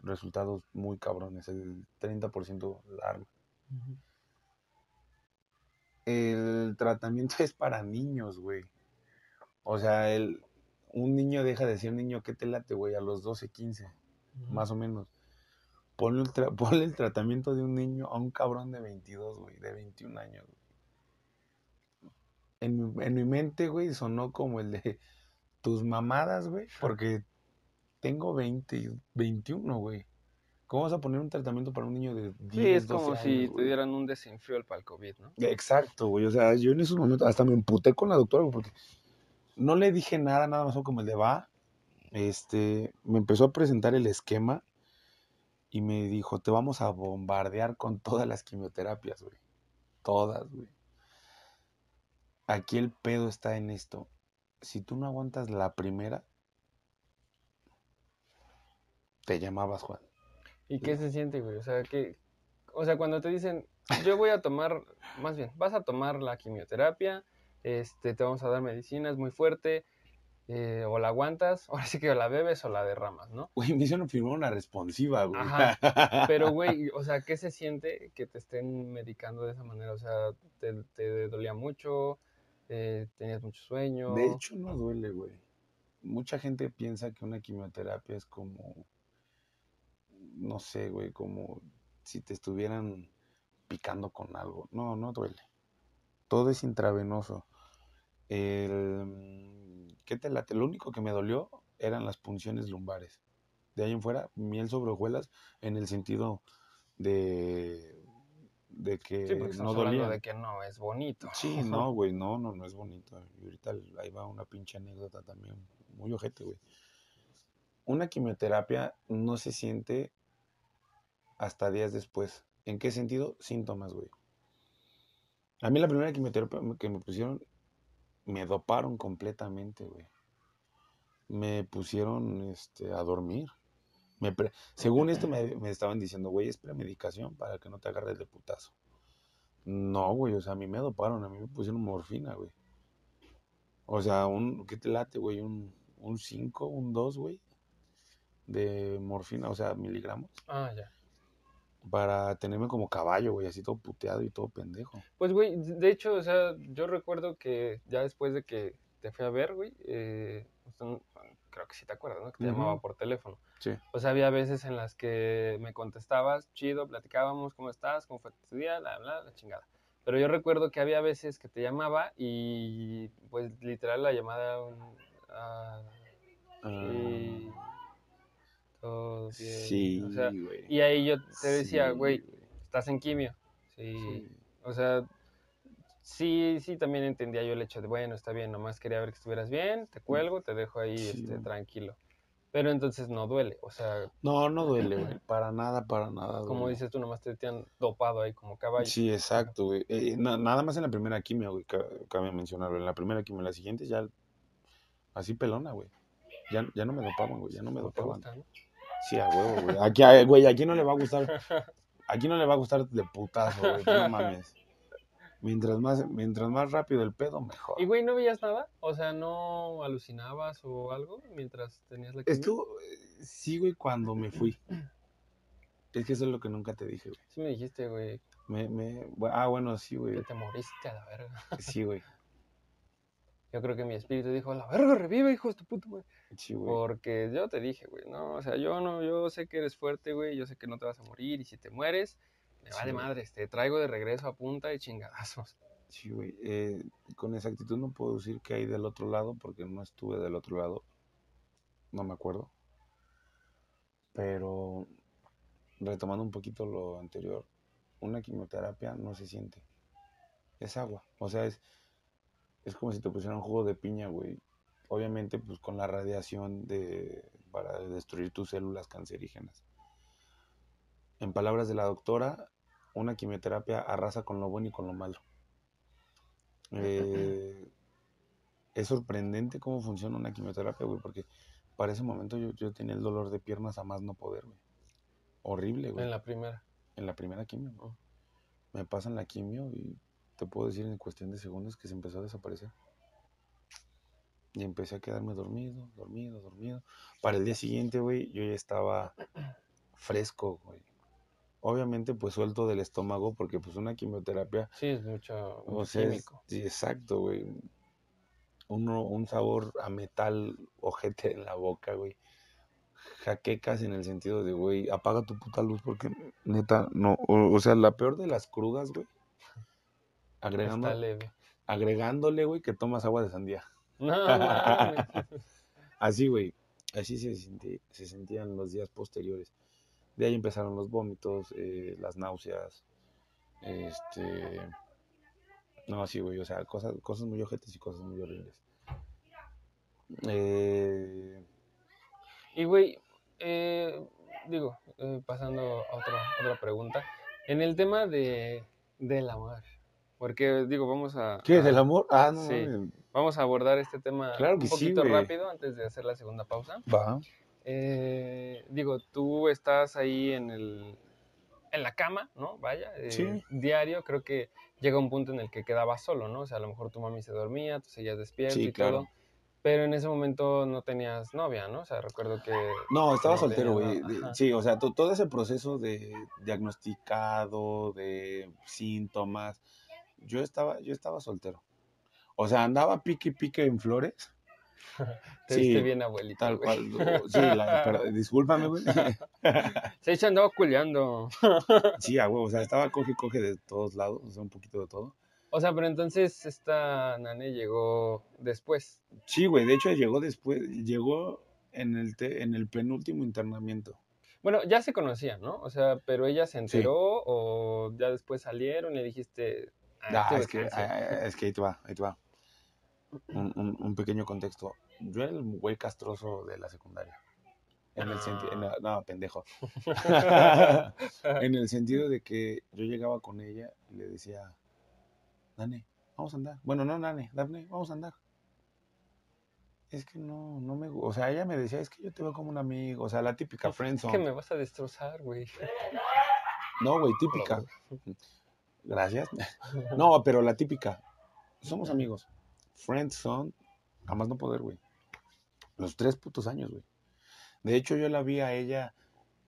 resultados muy cabrones. El 30% largo. El tratamiento es para niños, güey. O sea, el, un niño deja de ser niño que te late, güey, a los 12, 15, más o menos. Ponle el, tra- ponle el tratamiento de un niño a un cabrón de 22, güey, de 21 años. güey. En, en mi mente, güey, sonó como el de tus mamadas, güey, porque tengo 20, y 21, güey. ¿Cómo vas a poner un tratamiento para un niño de 10, Sí, es 12 como si años, te güey? dieran un desinfriol para el COVID, ¿no? Exacto, güey. O sea, yo en esos momentos hasta me emputé con la doctora güey, porque no le dije nada, nada más fue como el de va. Este, me empezó a presentar el esquema y me dijo, te vamos a bombardear con todas las quimioterapias, güey. Todas, güey. Aquí el pedo está en esto. Si tú no aguantas la primera, te llamabas Juan. ¿Y qué se siente, güey? O sea, que, o sea, cuando te dicen, yo voy a tomar, más bien, vas a tomar la quimioterapia, este, te vamos a dar medicinas muy fuerte, eh, o la aguantas, ahora sí que o la bebes o la derramas, ¿no? Güey, me hicieron firmar una responsiva, güey. Ajá, Pero, güey, o sea, ¿qué se siente que te estén medicando de esa manera? O sea, ¿te, te dolía mucho? Eh, ¿Tenías mucho sueño? De hecho, no duele, güey. Mucha gente piensa que una quimioterapia es como, no sé, güey, como si te estuvieran picando con algo. No, no duele. Todo es intravenoso. El, ¿Qué te late? Lo único que me dolió eran las punciones lumbares. De ahí en fuera, miel sobre hojuelas en el sentido de, de que Sí, porque no dolía. de que no es bonito. Sí, no, güey, no, no, no es bonito. Y ahorita ahí va una pinche anécdota también, muy ojete, güey. Una quimioterapia no se siente hasta días después. ¿En qué sentido? Síntomas, güey. A mí la primera quimioterapia que me pusieron, me doparon completamente, güey. Me pusieron este, a dormir. Me pre- Según esto me, me estaban diciendo, güey, es premedicación para que no te agarres de putazo. No, güey, o sea, a mí me doparon, a mí me pusieron morfina, güey. O sea, un, ¿qué te late, güey? Un 5, un 2, güey, de morfina, o sea, miligramos, Ah, ya. para tenerme como caballo, güey, así todo puteado y todo pendejo. Pues, güey, de hecho, o sea, yo recuerdo que ya después de que te fui a ver, güey, eh, son- creo que sí te acuerdas, ¿no? Que te llamaba por teléfono. Sí. O sea, había veces en las que me contestabas, chido, platicábamos, ¿cómo estás? ¿Cómo fue tu día? La, bla, la chingada. Pero yo recuerdo que había veces que te llamaba y, pues, literal, la llamada... un- ah, y todo bien. Sí, O sea, y ahí yo te decía, Sí, güey, estás en quimio. Sí. Sí. O sea, sí, sí, también entendía yo el hecho de, bueno, está bien, nomás quería ver que estuvieras bien, te cuelgo, te dejo ahí este, tranquilo. Pero entonces no duele, o sea, No, no duele, güey, para nada, para nada. como dices tú, nomás te tienen dopado ahí como caballo. Sí, exacto, güey. Eh, na- nada más en la primera quimio, güey, ca- cabe mencionarlo. En la primera quimio, en la siguiente ya así pelona, güey. Ya, ya no me dopaban, güey, ya no me dopaban. gusta, ¿no? Sí, a huevo, güey. Aquí, a- güey, aquí no le va a gustar. Aquí no le va a gustar de putazo, güey. No mames. Mientras más, mientras más rápido el pedo, mejor. Y güey, ¿no veías nada? O sea, ¿no alucinabas o algo mientras tenías la quimio? Estuvo, sí, güey, cuando me fui. Es que eso es lo que nunca te dije, güey. Sí me dijiste, güey, Me, me, ah, bueno, sí, que güey. te moriste a la verga. Sí, güey. yo creo que mi espíritu dijo, la verga, revive, hijo de tu puta madre. Sí, güey. Porque yo te dije, güey, no, o sea, yo no, yo sé que eres fuerte, güey, yo sé que no te vas a morir y si te mueres, me Sí, vale güey. madres, te traigo de regreso a punta de chingadazos. Sí, güey. Eh, con exactitud no puedo decir que hay del otro lado porque no estuve del otro lado. No me acuerdo. Pero retomando un poquito lo anterior, una quimioterapia no se siente. Es agua. O sea, es, es como si te pusieran jugo de piña, güey. Obviamente, pues con la radiación de, para destruir tus células cancerígenas. En palabras de la doctora, una quimioterapia arrasa con lo bueno y con lo malo. Eh, es sorprendente cómo funciona una quimioterapia, güey, porque para ese momento yo, yo tenía el dolor de piernas a más no poder, güey. Horrible, güey. En la primera. En la primera quimio. Oh. Me pasan la quimio y te puedo decir en cuestión de segundos que se empezó a desaparecer. Y empecé a quedarme dormido, dormido, dormido. Para el día siguiente, güey, yo ya estaba fresco, güey. Obviamente, pues suelto del estómago, porque pues una quimioterapia Sí, es mucho, o sea, es- químico. sí, exacto, güey. Uno, un sabor a metal ojete en la boca, güey. Jaquecas en el sentido de, güey, apaga tu puta luz porque neta, no. O, o sea, la peor de las crudas, güey. Agregando, agregándole, güey, que tomas agua de sandía. No. Así, güey. Así se, sentí- se sentían los días posteriores. De ahí empezaron los vómitos, eh, las náuseas. Este. No, sí, güey. O sea, cosas, cosas muy ojetes y cosas muy horribles. Eh, Y, güey, eh, digo, eh, pasando a otra, otra pregunta. En el tema de, del amor, porque, digo, vamos a... ¿Qué? ¿Del amor? Ah, no, Sí. Vamos a abordar este tema Claro un poquito rápido antes de hacer la segunda pausa. Va. Eh, digo, tú estás ahí en el en la cama, ¿no? Vaya, eh, Sí. diario, creo que llega un punto en el que quedabas solo, ¿no? O sea, a lo mejor tu mami se dormía, tú seguías despierto Sí, y claro. todo, pero en ese momento no tenías novia, ¿no? O sea, recuerdo que No, estaba No soltero, güey. Sí, o sea, to- todo ese proceso de diagnosticado, de síntomas, yo estaba, yo estaba soltero. O sea, andaba pique pique en flores, te Sí, viste bien abuelita, tal güey. cual. Sí, la, pero, discúlpame, güey. Se se andaba culeando. Sí, a huevo, o sea, estaba coge coge de todos lados, o sea, un poquito de todo. O sea, pero entonces esta nane llegó después. Sí, güey, de hecho llegó después, llegó en el, te- en el penúltimo internamiento. Bueno, ya se conocían, ¿no? O sea, pero ella se Sí. enteró o ya después salieron y dijiste... Ah, tuve es, que, cáncer"? ah, es que ahí te va, ahí te va. Un, un- un pequeño contexto. Yo era el güey castroso de la secundaria. En el sentido, no, pendejo. en el sentido de que yo llegaba con ella y le decía, Dane, vamos a andar. Bueno, no, Dane, Dafne, vamos a andar. Es que no, no me gu- O sea, ella me decía, es que yo te veo como un amigo. O sea, la típica Es friendzone. que me vas a destrozar, güey. No, güey, típica. Gracias. No, pero la típica. Somos amigos. Friends son, jamás no poder, güey. Los tres putos años, güey. De hecho, yo la vi a ella,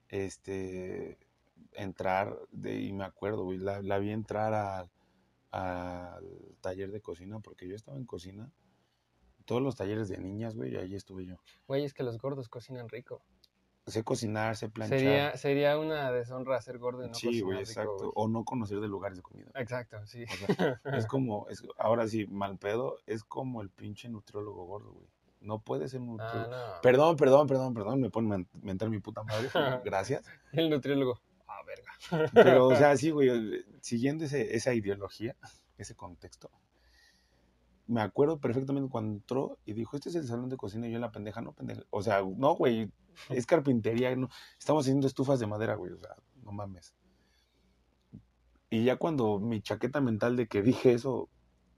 este, entrar, de, y me acuerdo, güey, la, vi entrar al- al taller de cocina, porque yo estaba en cocina. Todos los talleres de niñas, güey, y ahí estuve yo. Güey, es que los gordos cocinan rico. Sé cocinar, sé planchar. Sería, sería una deshonra ser gordo y no sí, güey, exacto. O no conocer de lugares de comida. Exacto, sí. O sea, es como, es, ahora sí, mal pedo, es como el pinche nutriólogo gordo, güey. No puede ser Ah, nutriólogo. no. Perdón, perdón, perdón, perdón, me pone a mentar mi puta madre, gracias. El nutriólogo. Ah, verga. Pero, o sea, sí, güey, eh, siguiendo ese, esa ideología, ese contexto, me acuerdo perfectamente cuando entró y dijo, este es el salón de cocina y yo la pendeja, no pendeja. O sea, no, güey, es carpintería, no, estamos haciendo estufas de madera, güey, o sea, no mames. Y ya cuando mi chaqueta mental de que dije eso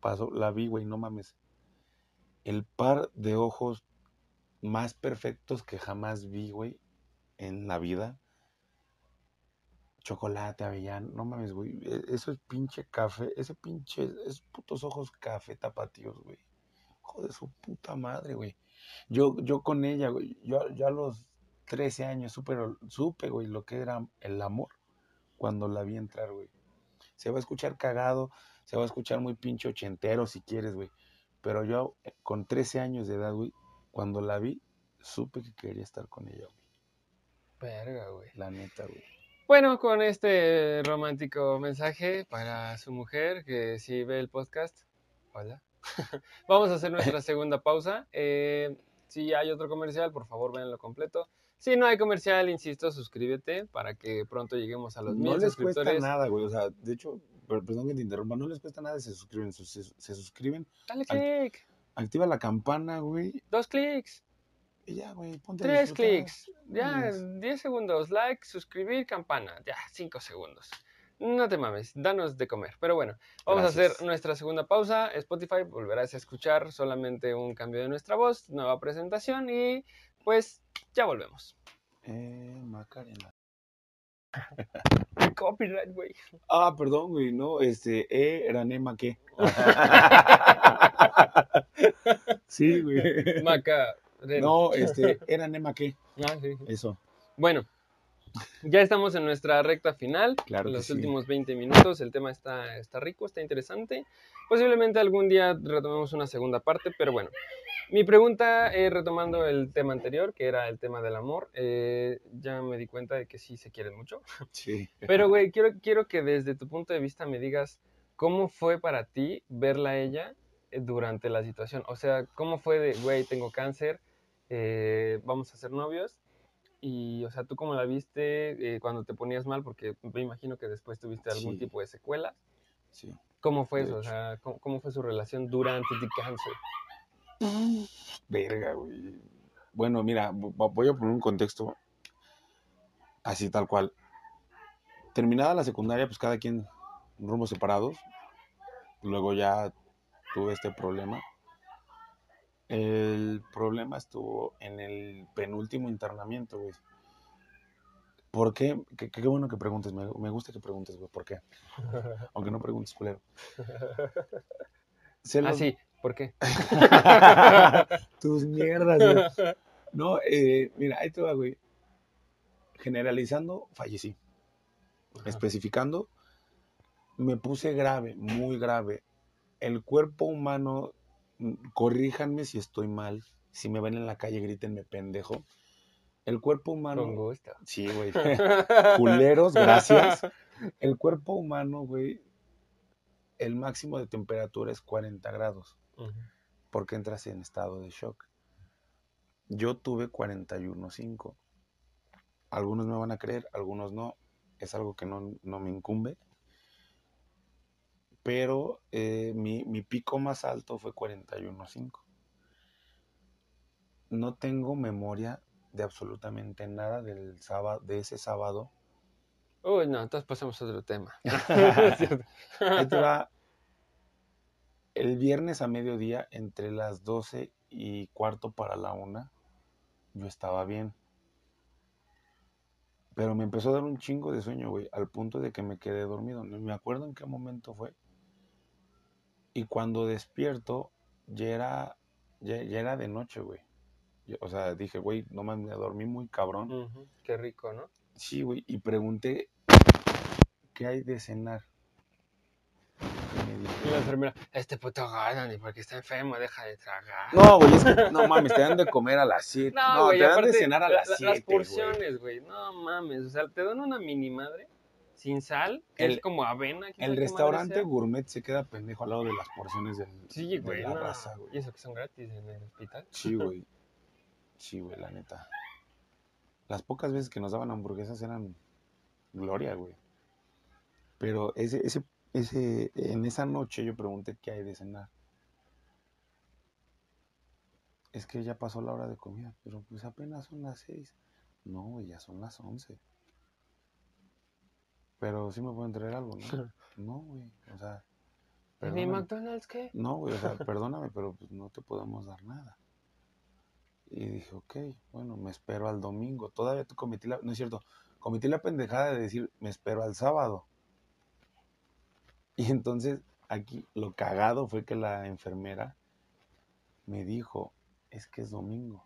pasó, la vi, güey, no mames. El par de ojos más perfectos que jamás vi, güey, en la vida. Chocolate, avellano, no mames, güey. e- Eso es pinche café, ese pinche, esos putos ojos café tapatíos, güey. Hijo de su puta madre, güey. Yo, yo con ella, güey, yo, yo a los 13 años supe, supe, güey, lo que era el amor cuando la vi entrar, güey. Se va a escuchar cagado, se va a escuchar muy pinche ochentero si quieres, güey. Pero yo, eh, con 13 años de edad, güey, cuando la vi, supe que quería estar con ella, güey. Verga, güey. La neta, güey. Bueno, con este romántico mensaje para su mujer, que si ve el podcast, hola. Vamos a hacer nuestra segunda pausa. Eh, si hay otro comercial, por favor, véanlo completo. Si no hay comercial, insisto, suscríbete para que pronto lleguemos a los No mil les cuesta nada, güey. O sea, de hecho, per- perdón que te interrumpa, no les cuesta nada se suscriben. Se, se- suscriben, Dale Al- clic, activa la campana, güey. dos clics, Y ya, güey, ponte tres clics, ya, Mames. 10 segundos, like, suscribir, campana, ya, 5 segundos. No te mames, danos de comer. Pero bueno, vamos a hacer nuestra segunda pausa. Spotify, volverás a escuchar solamente un cambio de nuestra voz, nueva presentación y pues ya volvemos. Eh, Macarena. Copyright, güey. Ah, perdón, güey, no, este, eh, era Nema, ¿qué? sí, güey. Maca. No, este, era Nema, ¿qué? Ah, sí. Eso. Bueno, ya estamos en nuestra recta final. Claro en los sí. últimos 20 minutos. El tema está, está rico, está interesante. Posiblemente algún día retomemos una segunda parte, pero bueno. Mi pregunta, eh, retomando el tema anterior, que era el tema del amor, eh, ya me di cuenta de que sí se quieren mucho. Sí. Pero, güey, quiero, quiero que desde tu punto de vista me digas cómo fue para ti verla a ella eh, durante la situación. O sea, cómo fue de, güey, tengo cáncer, eh, vamos a ser novios. Y, o sea, ¿tú cómo la viste eh, cuando te ponías mal? Porque me imagino que después tuviste algún Sí. tipo de secuela. Sí. ¿Cómo fue De eso? O sea, ¿cómo, cómo fue su relación durante el cáncer? Verga, güey. Bueno, mira, vo- voy a poner un contexto así tal cual. Terminada la secundaria, pues cada quien rumbos separados. Luego ya tuve este problema. El problema estuvo en el penúltimo internamiento, güey. ¿Por qué? Qué, qué bueno que preguntes, me, me gusta que preguntes, güey. ¿Por qué? Aunque no preguntes, culero. Ah, sí, ¿por qué? Tus mierdas, güey. No, eh, mira, ahí te va, güey. Generalizando, fallecí. Ajá. Especificando, me puse grave, muy grave. El cuerpo humano, corríjanme si estoy mal. Si me ven en la calle, grítenme pendejo. El cuerpo humano. Con gusto. Sí, güey. Culeros, gracias. El cuerpo humano, güey, el máximo de temperatura es 40 grados porque entras en estado de shock. Yo tuve 41.5. Algunos me van a creer, algunos no. Es algo que no, no me incumbe. Pero eh, mi, mi pico más alto fue 41.5. No tengo memoria de absolutamente nada del sábado, de ese sábado. Uy, no, entonces pasamos a otro tema. Va. El viernes a mediodía, entre las 12 y cuarto para la una, yo estaba bien. Pero me empezó a dar un chingo de sueño, güey, al punto de que me quedé dormido. No me acuerdo en qué momento fue. Y cuando despierto, ya era, ya, ya era de noche, güey. Yo- O sea, dije, güey, no mames, me dormí muy cabrón. Qué rico, ¿no? Sí, güey, y pregunté, ¿qué hay de cenar? Y me dijo, Y la enfermera, este puto gordo, ni porque está enfermo, deja de tragar. No, güey, es que, no mames, te dan de comer a las 7. No, te dan de cenar a la- las la- 7. Las porciones, güey, no mames, o sea, te dan una mini madre sin sal, que El- es como avena. El restaurante gourmet se queda pendejo al lado de las porciones del, Sí, de güey, la no. raza, güey. Y eso que son gratis en el hospital. Sí, güey. Sí, güey, la neta. Las pocas veces que nos daban hamburguesas eran gloria, güey. Pero ese, ese, ese, en esa noche yo pregunté qué hay de cenar. Es que ya pasó la hora de comida, pero pues apenas son las seis. No, ya son las once. Pero sí me pueden traer algo, ¿no? No, güey, o sea. ¿Y mi perdóname. McDonald's qué? No, güey, o sea, perdóname, pero pues no te podemos dar nada. Y dije, ok, bueno, me espero al domingo. Todavía tú cometí la, no es cierto, cometí la pendejada de decir, me espero al sábado. Y entonces aquí lo cagado fue que la enfermera me dijo, es que es domingo.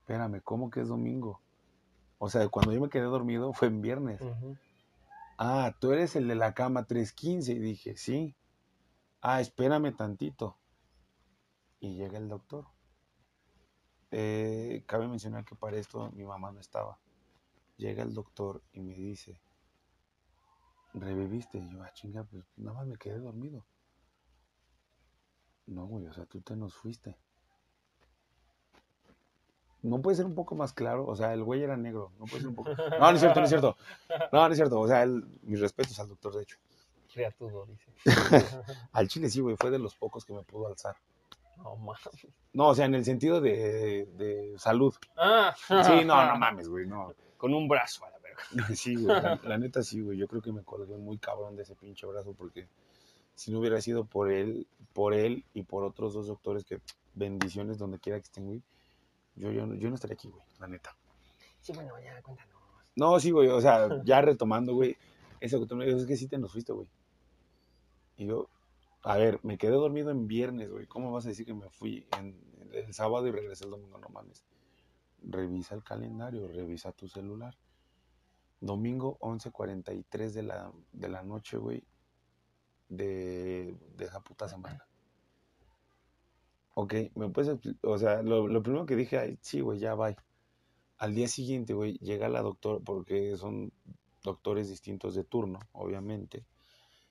Espérame, ¿cómo que es domingo? O sea, cuando yo me quedé dormido fue en viernes. Ujú. Ah, tú eres el de la cama 315. Y dije, sí. Ah, espérame tantito. y llega el doctor. Eh, cabe mencionar que para esto mi mamá no estaba. Llega el doctor y me dice, reviviste. Y yo, ah, chinga, pues nada más me quedé dormido. No, güey, o sea, tú te nos fuiste. No puede ser un poco más claro, o sea, el güey era negro, no puede ser un poco... No, no es cierto, no es cierto. No, no es cierto, o sea, el, mis respetos al doctor, de hecho. Criatudo, dice. al chile sí, güey, fue de los pocos que me pudo alzar. No mames. No, o sea, en el sentido de, de salud. Ah, Sí, no, no mames, güey, no. Con un brazo a la verga. Sí, güey, la, la neta sí, güey. Yo creo que me colgué muy cabrón de ese pinche brazo porque si no hubiera sido por él, por él y por otros dos doctores que bendiciones donde quiera que estén, güey, yo, yo, no- yo no estaría aquí, güey, la neta. Sí, bueno, ya, cuéntanos. No, sí, güey, o sea, ya retomando, güey, eso que tú me dices, es que sí te nos fuiste, güey. Y yo, a ver, me quedé dormido en viernes, güey. ¿Cómo vas a decir que me fui en, el sábado y regresé el domingo? No mames. Revisa el calendario, revisa tu celular. Domingo 11.43 de la, de la noche, güey, de, de esa puta semana. Ok, me puedes o sea, lo, lo primero que dije, ay, sí, güey, ya bye. Al día siguiente, güey, llega la doctora, porque son doctores distintos de turno, obviamente.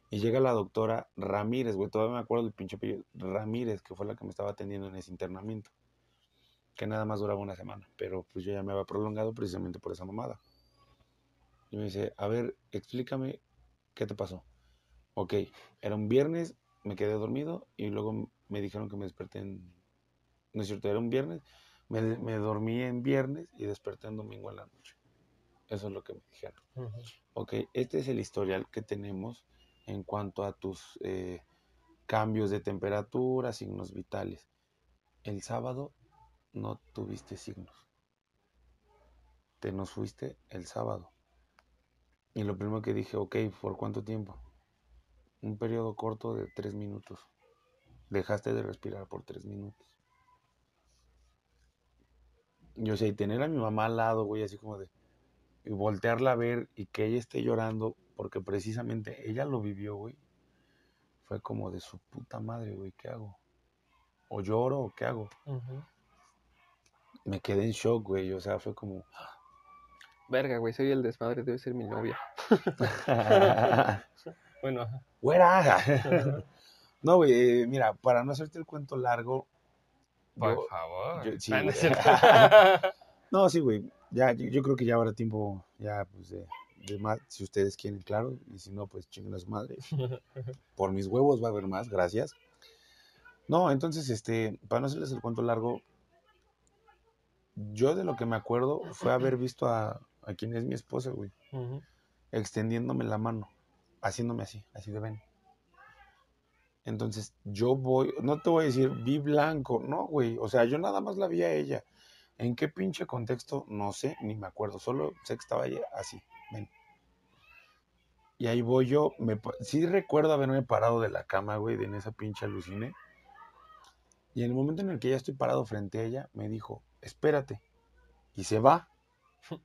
Y llega la doctora Ramírez, güey, todavía me acuerdo del pinche apellido, Ramírez, que fue la que me estaba atendiendo en ese internamiento. Que nada más duraba una semana, pero pues yo ya me había prolongado precisamente por esa mamada. Y me dice, a ver, explícame qué te pasó. Ok, era un viernes, me quedé dormido y luego me dijeron que me desperté en... No es cierto, era un viernes, me, me dormí en viernes y desperté en domingo en la noche. Eso es lo que me dijeron. Ok, este es el historial que tenemos en cuanto a tus eh, cambios de temperatura, signos vitales. El sábado no tuviste signos. Te nos fuiste el sábado. Y lo primero que dije, ok, ¿por cuánto tiempo? Un periodo corto de tres minutos. Dejaste de respirar por tres minutos. Yo sé, y tener a mi mamá al lado, güey, así como de y voltearla a ver y que ella esté llorando, porque precisamente ella lo vivió, güey. Fue como de su puta madre, güey, ¿qué hago? ¿O lloro o qué hago? Me quedé en shock, güey, o sea, fue como... Verga, güey, soy el desmadre, debe ser mi novia. Bueno, ajá. ¡Fuera! No, güey, eh, mira, para no hacerte el cuento largo... por yo- favor. yo- sí, Ah, no sí, güey. Ya, yo, yo creo que ya habrá tiempo, ya, pues, de, de más, si ustedes quieren, claro. Y si no, pues, chinguen a su madre. Por mis huevos va a haber más, gracias. No, entonces, este, para no hacerles el cuento largo, yo de lo que me acuerdo fue haber visto a, a quien es mi esposa, güey, extendiéndome la mano, haciéndome así, así de ven. Entonces, yo voy, no te voy a decir, vi blanco, no, güey, o sea, yo nada más la vi a ella. ¿En qué pinche contexto? No sé, ni me acuerdo, solo sé que estaba ella así, ven. Y ahí voy yo, me, sí recuerdo haberme parado de la cama, güey, de en esa pinche alucine. Y en el momento en el que ya estoy parado frente a ella, me dijo, espérate. Y se va.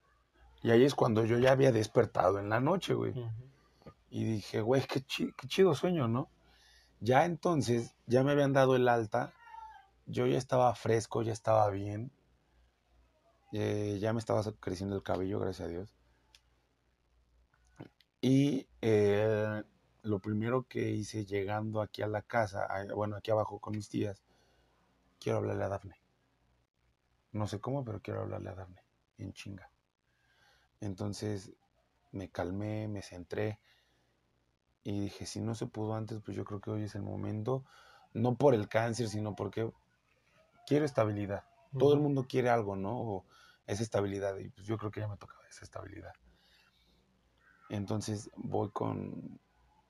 Y ahí es cuando yo ya había despertado en la noche, güey. Y dije, güey, qué, chi- qué chido sueño, ¿no? Ya entonces, ya me habían dado el alta, yo ya estaba fresco, ya estaba bien, eh, ya me estaba creciendo el cabello, gracias a Dios. Y eh, lo primero que hice llegando aquí a la casa, bueno, aquí abajo con mis tías, quiero hablarle a Dafne. No sé cómo, pero quiero hablarle a Dafne, en chinga. Entonces me calmé, me centré y dije, si no se pudo antes, pues yo creo que hoy es el momento, no por el cáncer, sino porque quiero estabilidad. Todo el mundo quiere algo, ¿no? O esa estabilidad y pues yo creo que ya me tocaba esa estabilidad. Entonces voy con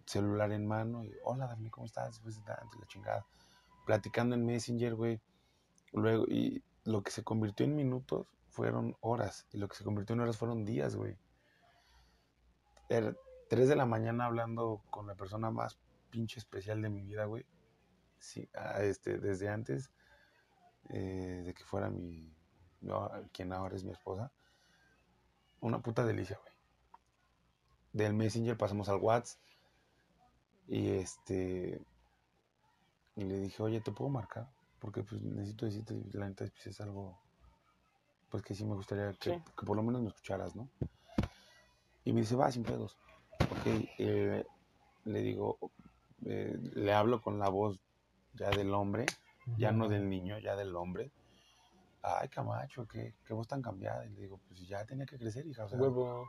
celular en mano y, hola, Dafne, ¿cómo estás? Tanto, y la chingada. Platicando en Messenger, güey. Luego, y lo que se convirtió en minutos fueron horas. Y lo que se convirtió en horas fueron días, güey. Era 3 de la mañana hablando con la persona más pinche especial de mi vida, güey. Sí, ah, este, desde antes eh, de que fuera mi, no, quien ahora es mi esposa. Una puta delicia, güey. Del Messenger pasamos al WhatsApp. Y este. Y le dije, oye, ¿te puedo marcar? porque pues necesito decirte, la neta, pues, es algo, pues que sí me gustaría que, Sí. que por lo menos me escucharas, ¿no? Y me dice, va, sin pedos. Ok, eh, le digo, eh, le hablo con la voz ya del hombre, ya no del niño, ya del hombre. Ay, Camacho, qué, qué voz tan cambiada. Y le digo, pues ya tenía que crecer, hija. O sea, Huevo.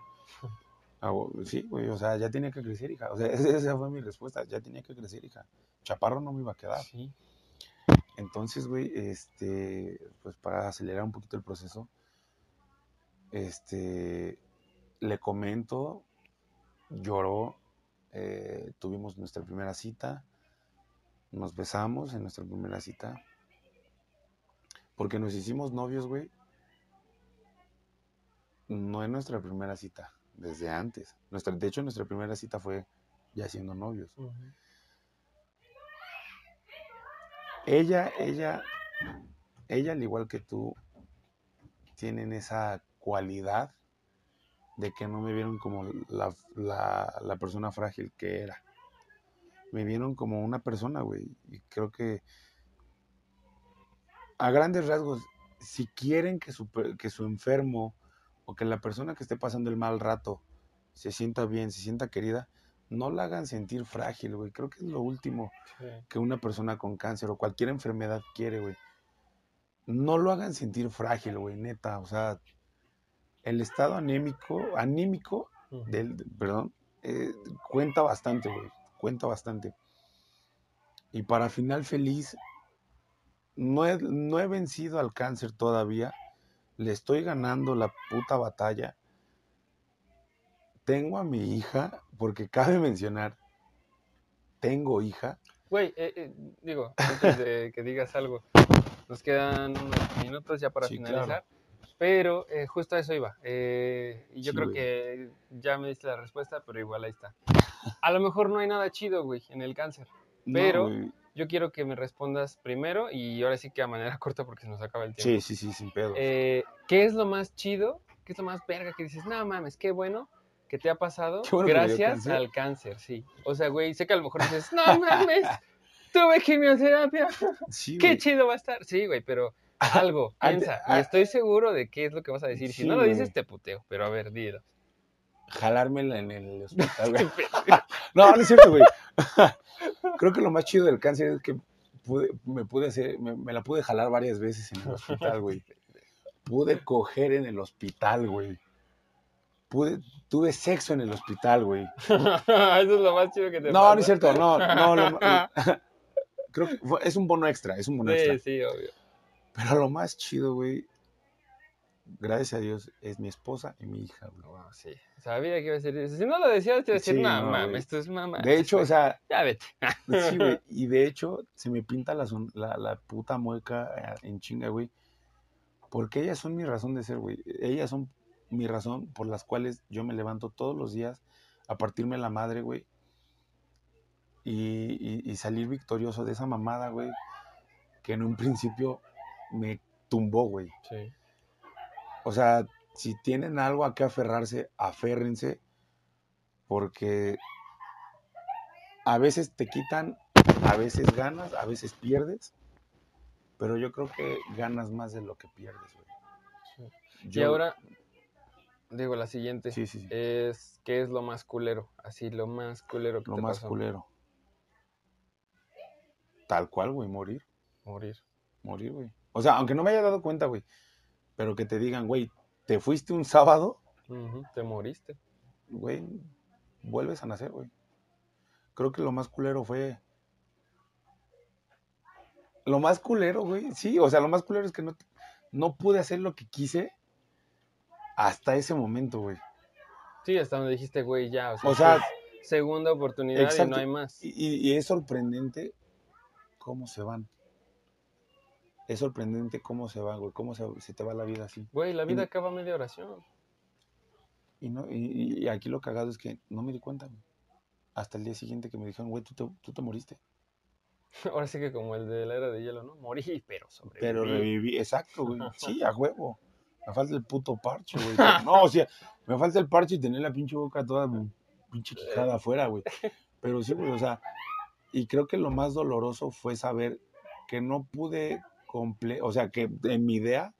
Ah, Sí, güey, o sea, ya tenía que crecer, hija. O sea, esa fue mi respuesta, ya tenía que crecer, hija. Chaparro no me iba a quedar. Sí. Entonces, güey, este, pues para acelerar un poquito el proceso, este, le comento, lloró, eh, tuvimos nuestra primera cita, nos besamos en nuestra primera cita, porque nos hicimos novios, güey, no en nuestra primera cita, desde antes. Nuestra, de hecho, nuestra primera cita fue ya siendo novios. Ella, ella, ella, al igual que tú, tienen esa cualidad de que no me vieron como la, la- la persona frágil que era. Me vieron como una persona, güey. Y creo que a grandes rasgos, si quieren que su, que su enfermo o que la persona que esté pasando el mal rato se sienta bien, se sienta querida, no la hagan sentir frágil, güey. Creo que es lo último Sí. que una persona con cáncer o cualquier enfermedad quiere, güey. No lo hagan sentir frágil, güey, neta. O sea, el estado anémico, anímico del, perdón, eh, cuenta bastante, güey. Cuenta bastante. Y para final feliz, no he, no he vencido al cáncer todavía. Le estoy ganando la puta batalla. Tengo a mi hija, porque cabe mencionar, tengo hija. Güey, eh, eh, digo, antes de que digas algo, nos quedan unos minutos ya para Sí, finalizar, pero eh, justo a eso iba. eh, y yo Sí, creo güey. que ya me diste la respuesta, pero igual ahí está. A lo mejor no hay nada chido, güey, en el cáncer. No, Pero- güey. Yo quiero que me respondas primero y ahora sí que a manera corta porque se nos acaba el Sí, tiempo. sí, sí, sin pedo. Eh, ¿Qué es lo más chido? ¿Qué es lo más verga que dices? No mames, qué bueno que te ha pasado bueno gracias cáncer". al cáncer, sí. O sea, güey, sé que a lo mejor dices, no mames, tuve quimioterapia, Sí, qué güey. chido va a estar. Sí, güey, pero algo, piensa. ah. Y estoy seguro de qué es lo que vas a decir. Si no lo dices, te puteo. Pero a ver, dilo. Jalármela en el hospital, güey. No, no es cierto, güey. Creo que lo más chido del cáncer es que pude, me pude hacer, me, me la pude jalar varias veces en el hospital, güey. Pude coger en el hospital, güey. Pude, tuve sexo en el hospital, güey. Eso es lo más chido que te No, pasa. no es cierto, no, no. lo creo que fue- es un bono extra, es un bono extra. Sí, sí, obvio. Pero lo más chido, güey, gracias a Dios, es mi esposa y mi hija, güey. Wow, sí. Sabía que iba a decir eso. Si no lo decías, te iba a decir, Sí, no, no, mames, esto es mamá. De hecho, o sea, Ya vete. Sí, güey. Y de hecho, se me pinta la, la, la puta mueca eh, en chinga, güey. Porque ellas son mi razón de ser, güey. Ellas son mi razón por las cuales yo me levanto todos los días a partirme la madre, güey. Y, y- y salir victorioso de esa mamada, güey. Que en un principio me tumbó, güey. Sí. O sea, si tienen algo a que aferrarse, aférrense, porque a veces te quitan, a veces ganas, a veces pierdes, pero yo creo que ganas más de lo que pierdes, güey. Y Yo- ahora, digo, la siguiente sí, sí, sí, es, ¿qué es lo más culero? Así, lo más culero que lo te más pasó. culero. Tal cual, güey, morir, Morir. morir, güey. O sea, aunque no me haya dado cuenta, güey, pero que te digan, güey, te fuiste un sábado, Te moriste. güey, vuelves a nacer, güey. Creo que lo más culero fue. Lo más culero, güey, sí, o sea, lo más culero es que no, no pude hacer lo que quise hasta ese momento, güey. Sí, hasta donde dijiste, güey, ya. O sea, O segunda oportunidad y no hay más. y es sorprendente cómo se van. Es sorprendente cómo se van, güey, cómo se, se te va la vida así. Güey, la vida y- acaba media oración. Y, no, y, y aquí lo cagado es que no me di cuenta, güey. Hasta el día siguiente que me dijeron, güey, tú te, tú te moriste. Ahora sí que como el de la era de hielo, ¿no? Morí, pero sobreviví. Pero reviví, exacto, güey. Sí, a huevo. Me falta el puto parche, güey. No, o sea, me falta el parche y tener la pinche boca toda pinche quijada afuera, güey. Pero sí, güey, o sea, y creo que lo más doloroso fue saber que no pude comple o sea, que en mi idea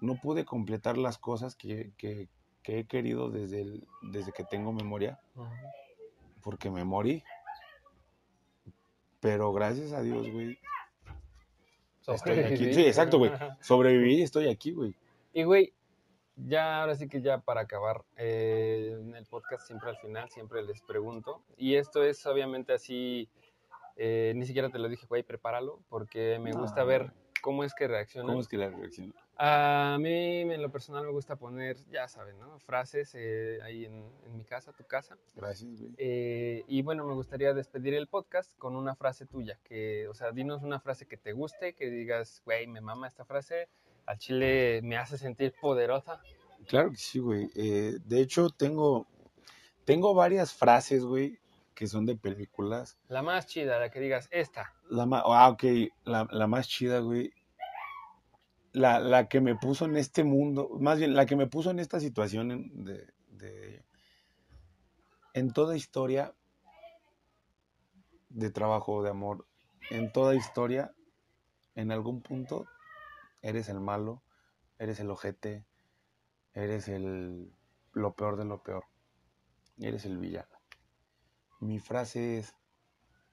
no pude completar las cosas que, que- que he querido desde, el- desde que tengo memoria, porque me morí. Pero gracias a Dios, güey, estoy aquí. Sí, exacto, güey. Sobreviví y estoy aquí, güey. Y güey, ya ahora sí que ya para acabar, eh, en el podcast siempre al final, siempre les pregunto, y esto es obviamente así, eh, ni siquiera te lo dije, güey, prepáralo, porque me gusta ver. Cómo es que reaccionan. ¿Cómo es que la reacción? A mí en lo personal me gusta poner, ya saben, ¿no? Frases eh, ahí en, en mi casa, tu casa. Gracias, güey. Eh, y bueno, me gustaría despedir el podcast con una frase tuya, que, o sea, dinos una frase que te guste, que digas, güey, me mama esta frase, al chile me hace sentir poderosa. Claro que sí, güey. Eh, de hecho, tengo, tengo varias frases, güey, que son de películas. La más chida, la que digas, esta. La más, ah, ok, la, la más chida, güey. La, la que me puso en este mundo, más bien, la que me puso en esta situación de, de- en toda historia de trabajo, de amor, en toda historia, en algún punto, eres el malo, eres el ojete, eres el lo peor de lo peor, eres el villano. Mi frase es,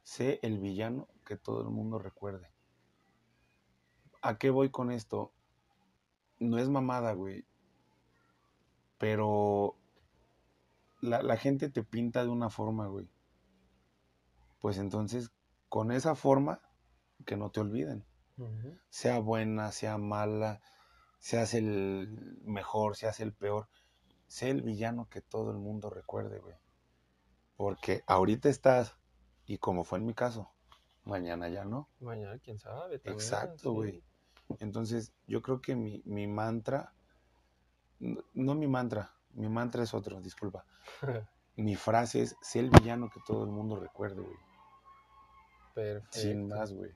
sé el villano que todo el mundo recuerde. ¿A qué voy con esto? No es mamada, güey. Pero la, la gente te pinta de una forma, güey. Pues entonces, con esa forma, que no te olviden. Sea buena, sea mala, seas el mejor, seas el peor. Sé el villano que todo el mundo recuerde, güey. Porque ahorita estás, y como fue en mi caso, mañana ya no. Mañana, quién sabe. también, Exacto, sí. güey. Entonces, yo creo que mi, mi mantra, no, no mi mantra, mi mantra es otro, disculpa. Mi frase es, sé el villano que todo el mundo recuerde, güey. Perfecto. Sin más, güey.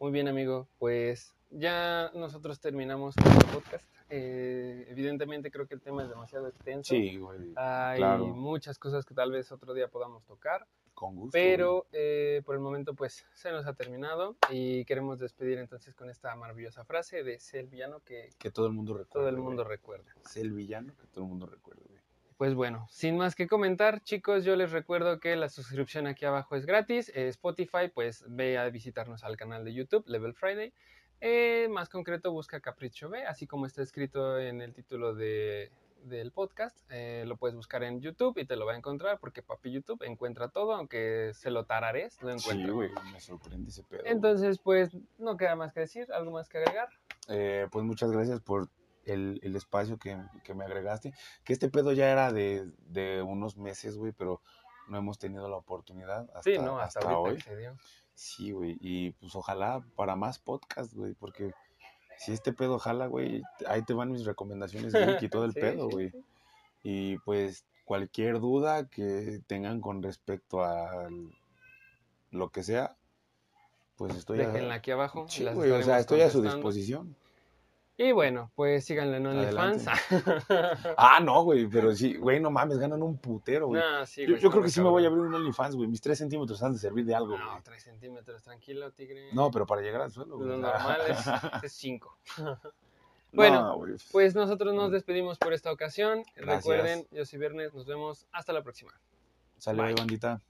Muy bien, amigo. Pues ya nosotros terminamos con el podcast. Eh, evidentemente creo que el tema es demasiado extenso. Sí, güey. Hay claro. muchas cosas que tal vez otro día podamos tocar. Con gusto. Pero eh, por el momento pues se nos ha terminado y queremos despedir entonces con esta maravillosa frase de el villano que. Que todo el mundo recuerde. todo el güey. mundo recuerda. Sé el villano que todo el mundo recuerde, güey. Pues bueno, sin más que comentar, chicos, yo les recuerdo que la suscripción aquí abajo es gratis. Eh, Spotify, pues ve a visitarnos al canal de YouTube, Level Friday. Eh, más concreto, busca Capricho B, así como está escrito en el título de, del podcast. Eh, lo puedes buscar en YouTube y te lo va a encontrar, porque papi YouTube encuentra todo, aunque se lo tarares, lo encuentra. Sí, güey. Me sorprende ese pedo. Entonces, pues no queda más que decir, algo más que agregar. Eh, pues muchas gracias por el, el espacio que, que me agregaste. Que este pedo ya era de, de unos meses, güey, pero no hemos tenido la oportunidad hasta, sí, no, hasta, hasta hoy. Sí, güey. Y pues ojalá para más podcast, güey, porque si este pedo jala, güey, ahí te van mis recomendaciones y todo el Sí, pedo, güey. sí. Y pues cualquier duda que tengan con respecto a lo que sea, pues estoy a, Déjenla aquí abajo. Sí, las güey, o sea, estoy a su disposición. Y bueno, pues síganle en OnlyFans. Ah, no, güey, pero sí, güey, no mames, ganan un putero, güey. No, sí, yo, güey, yo creo que sí me voy a abrir un OnlyFans, güey. Mis tres centímetros han de servir de algo, güey. No, 3 centímetros, tranquilo, tigre. No, pero para llegar al suelo, Lo güey. normal es 5. Bueno, No, güey. Pues nosotros nos despedimos por esta ocasión. Gracias. Recuerden, yo soy Viernes, nos vemos. Hasta la próxima. Sale, bye. bandita.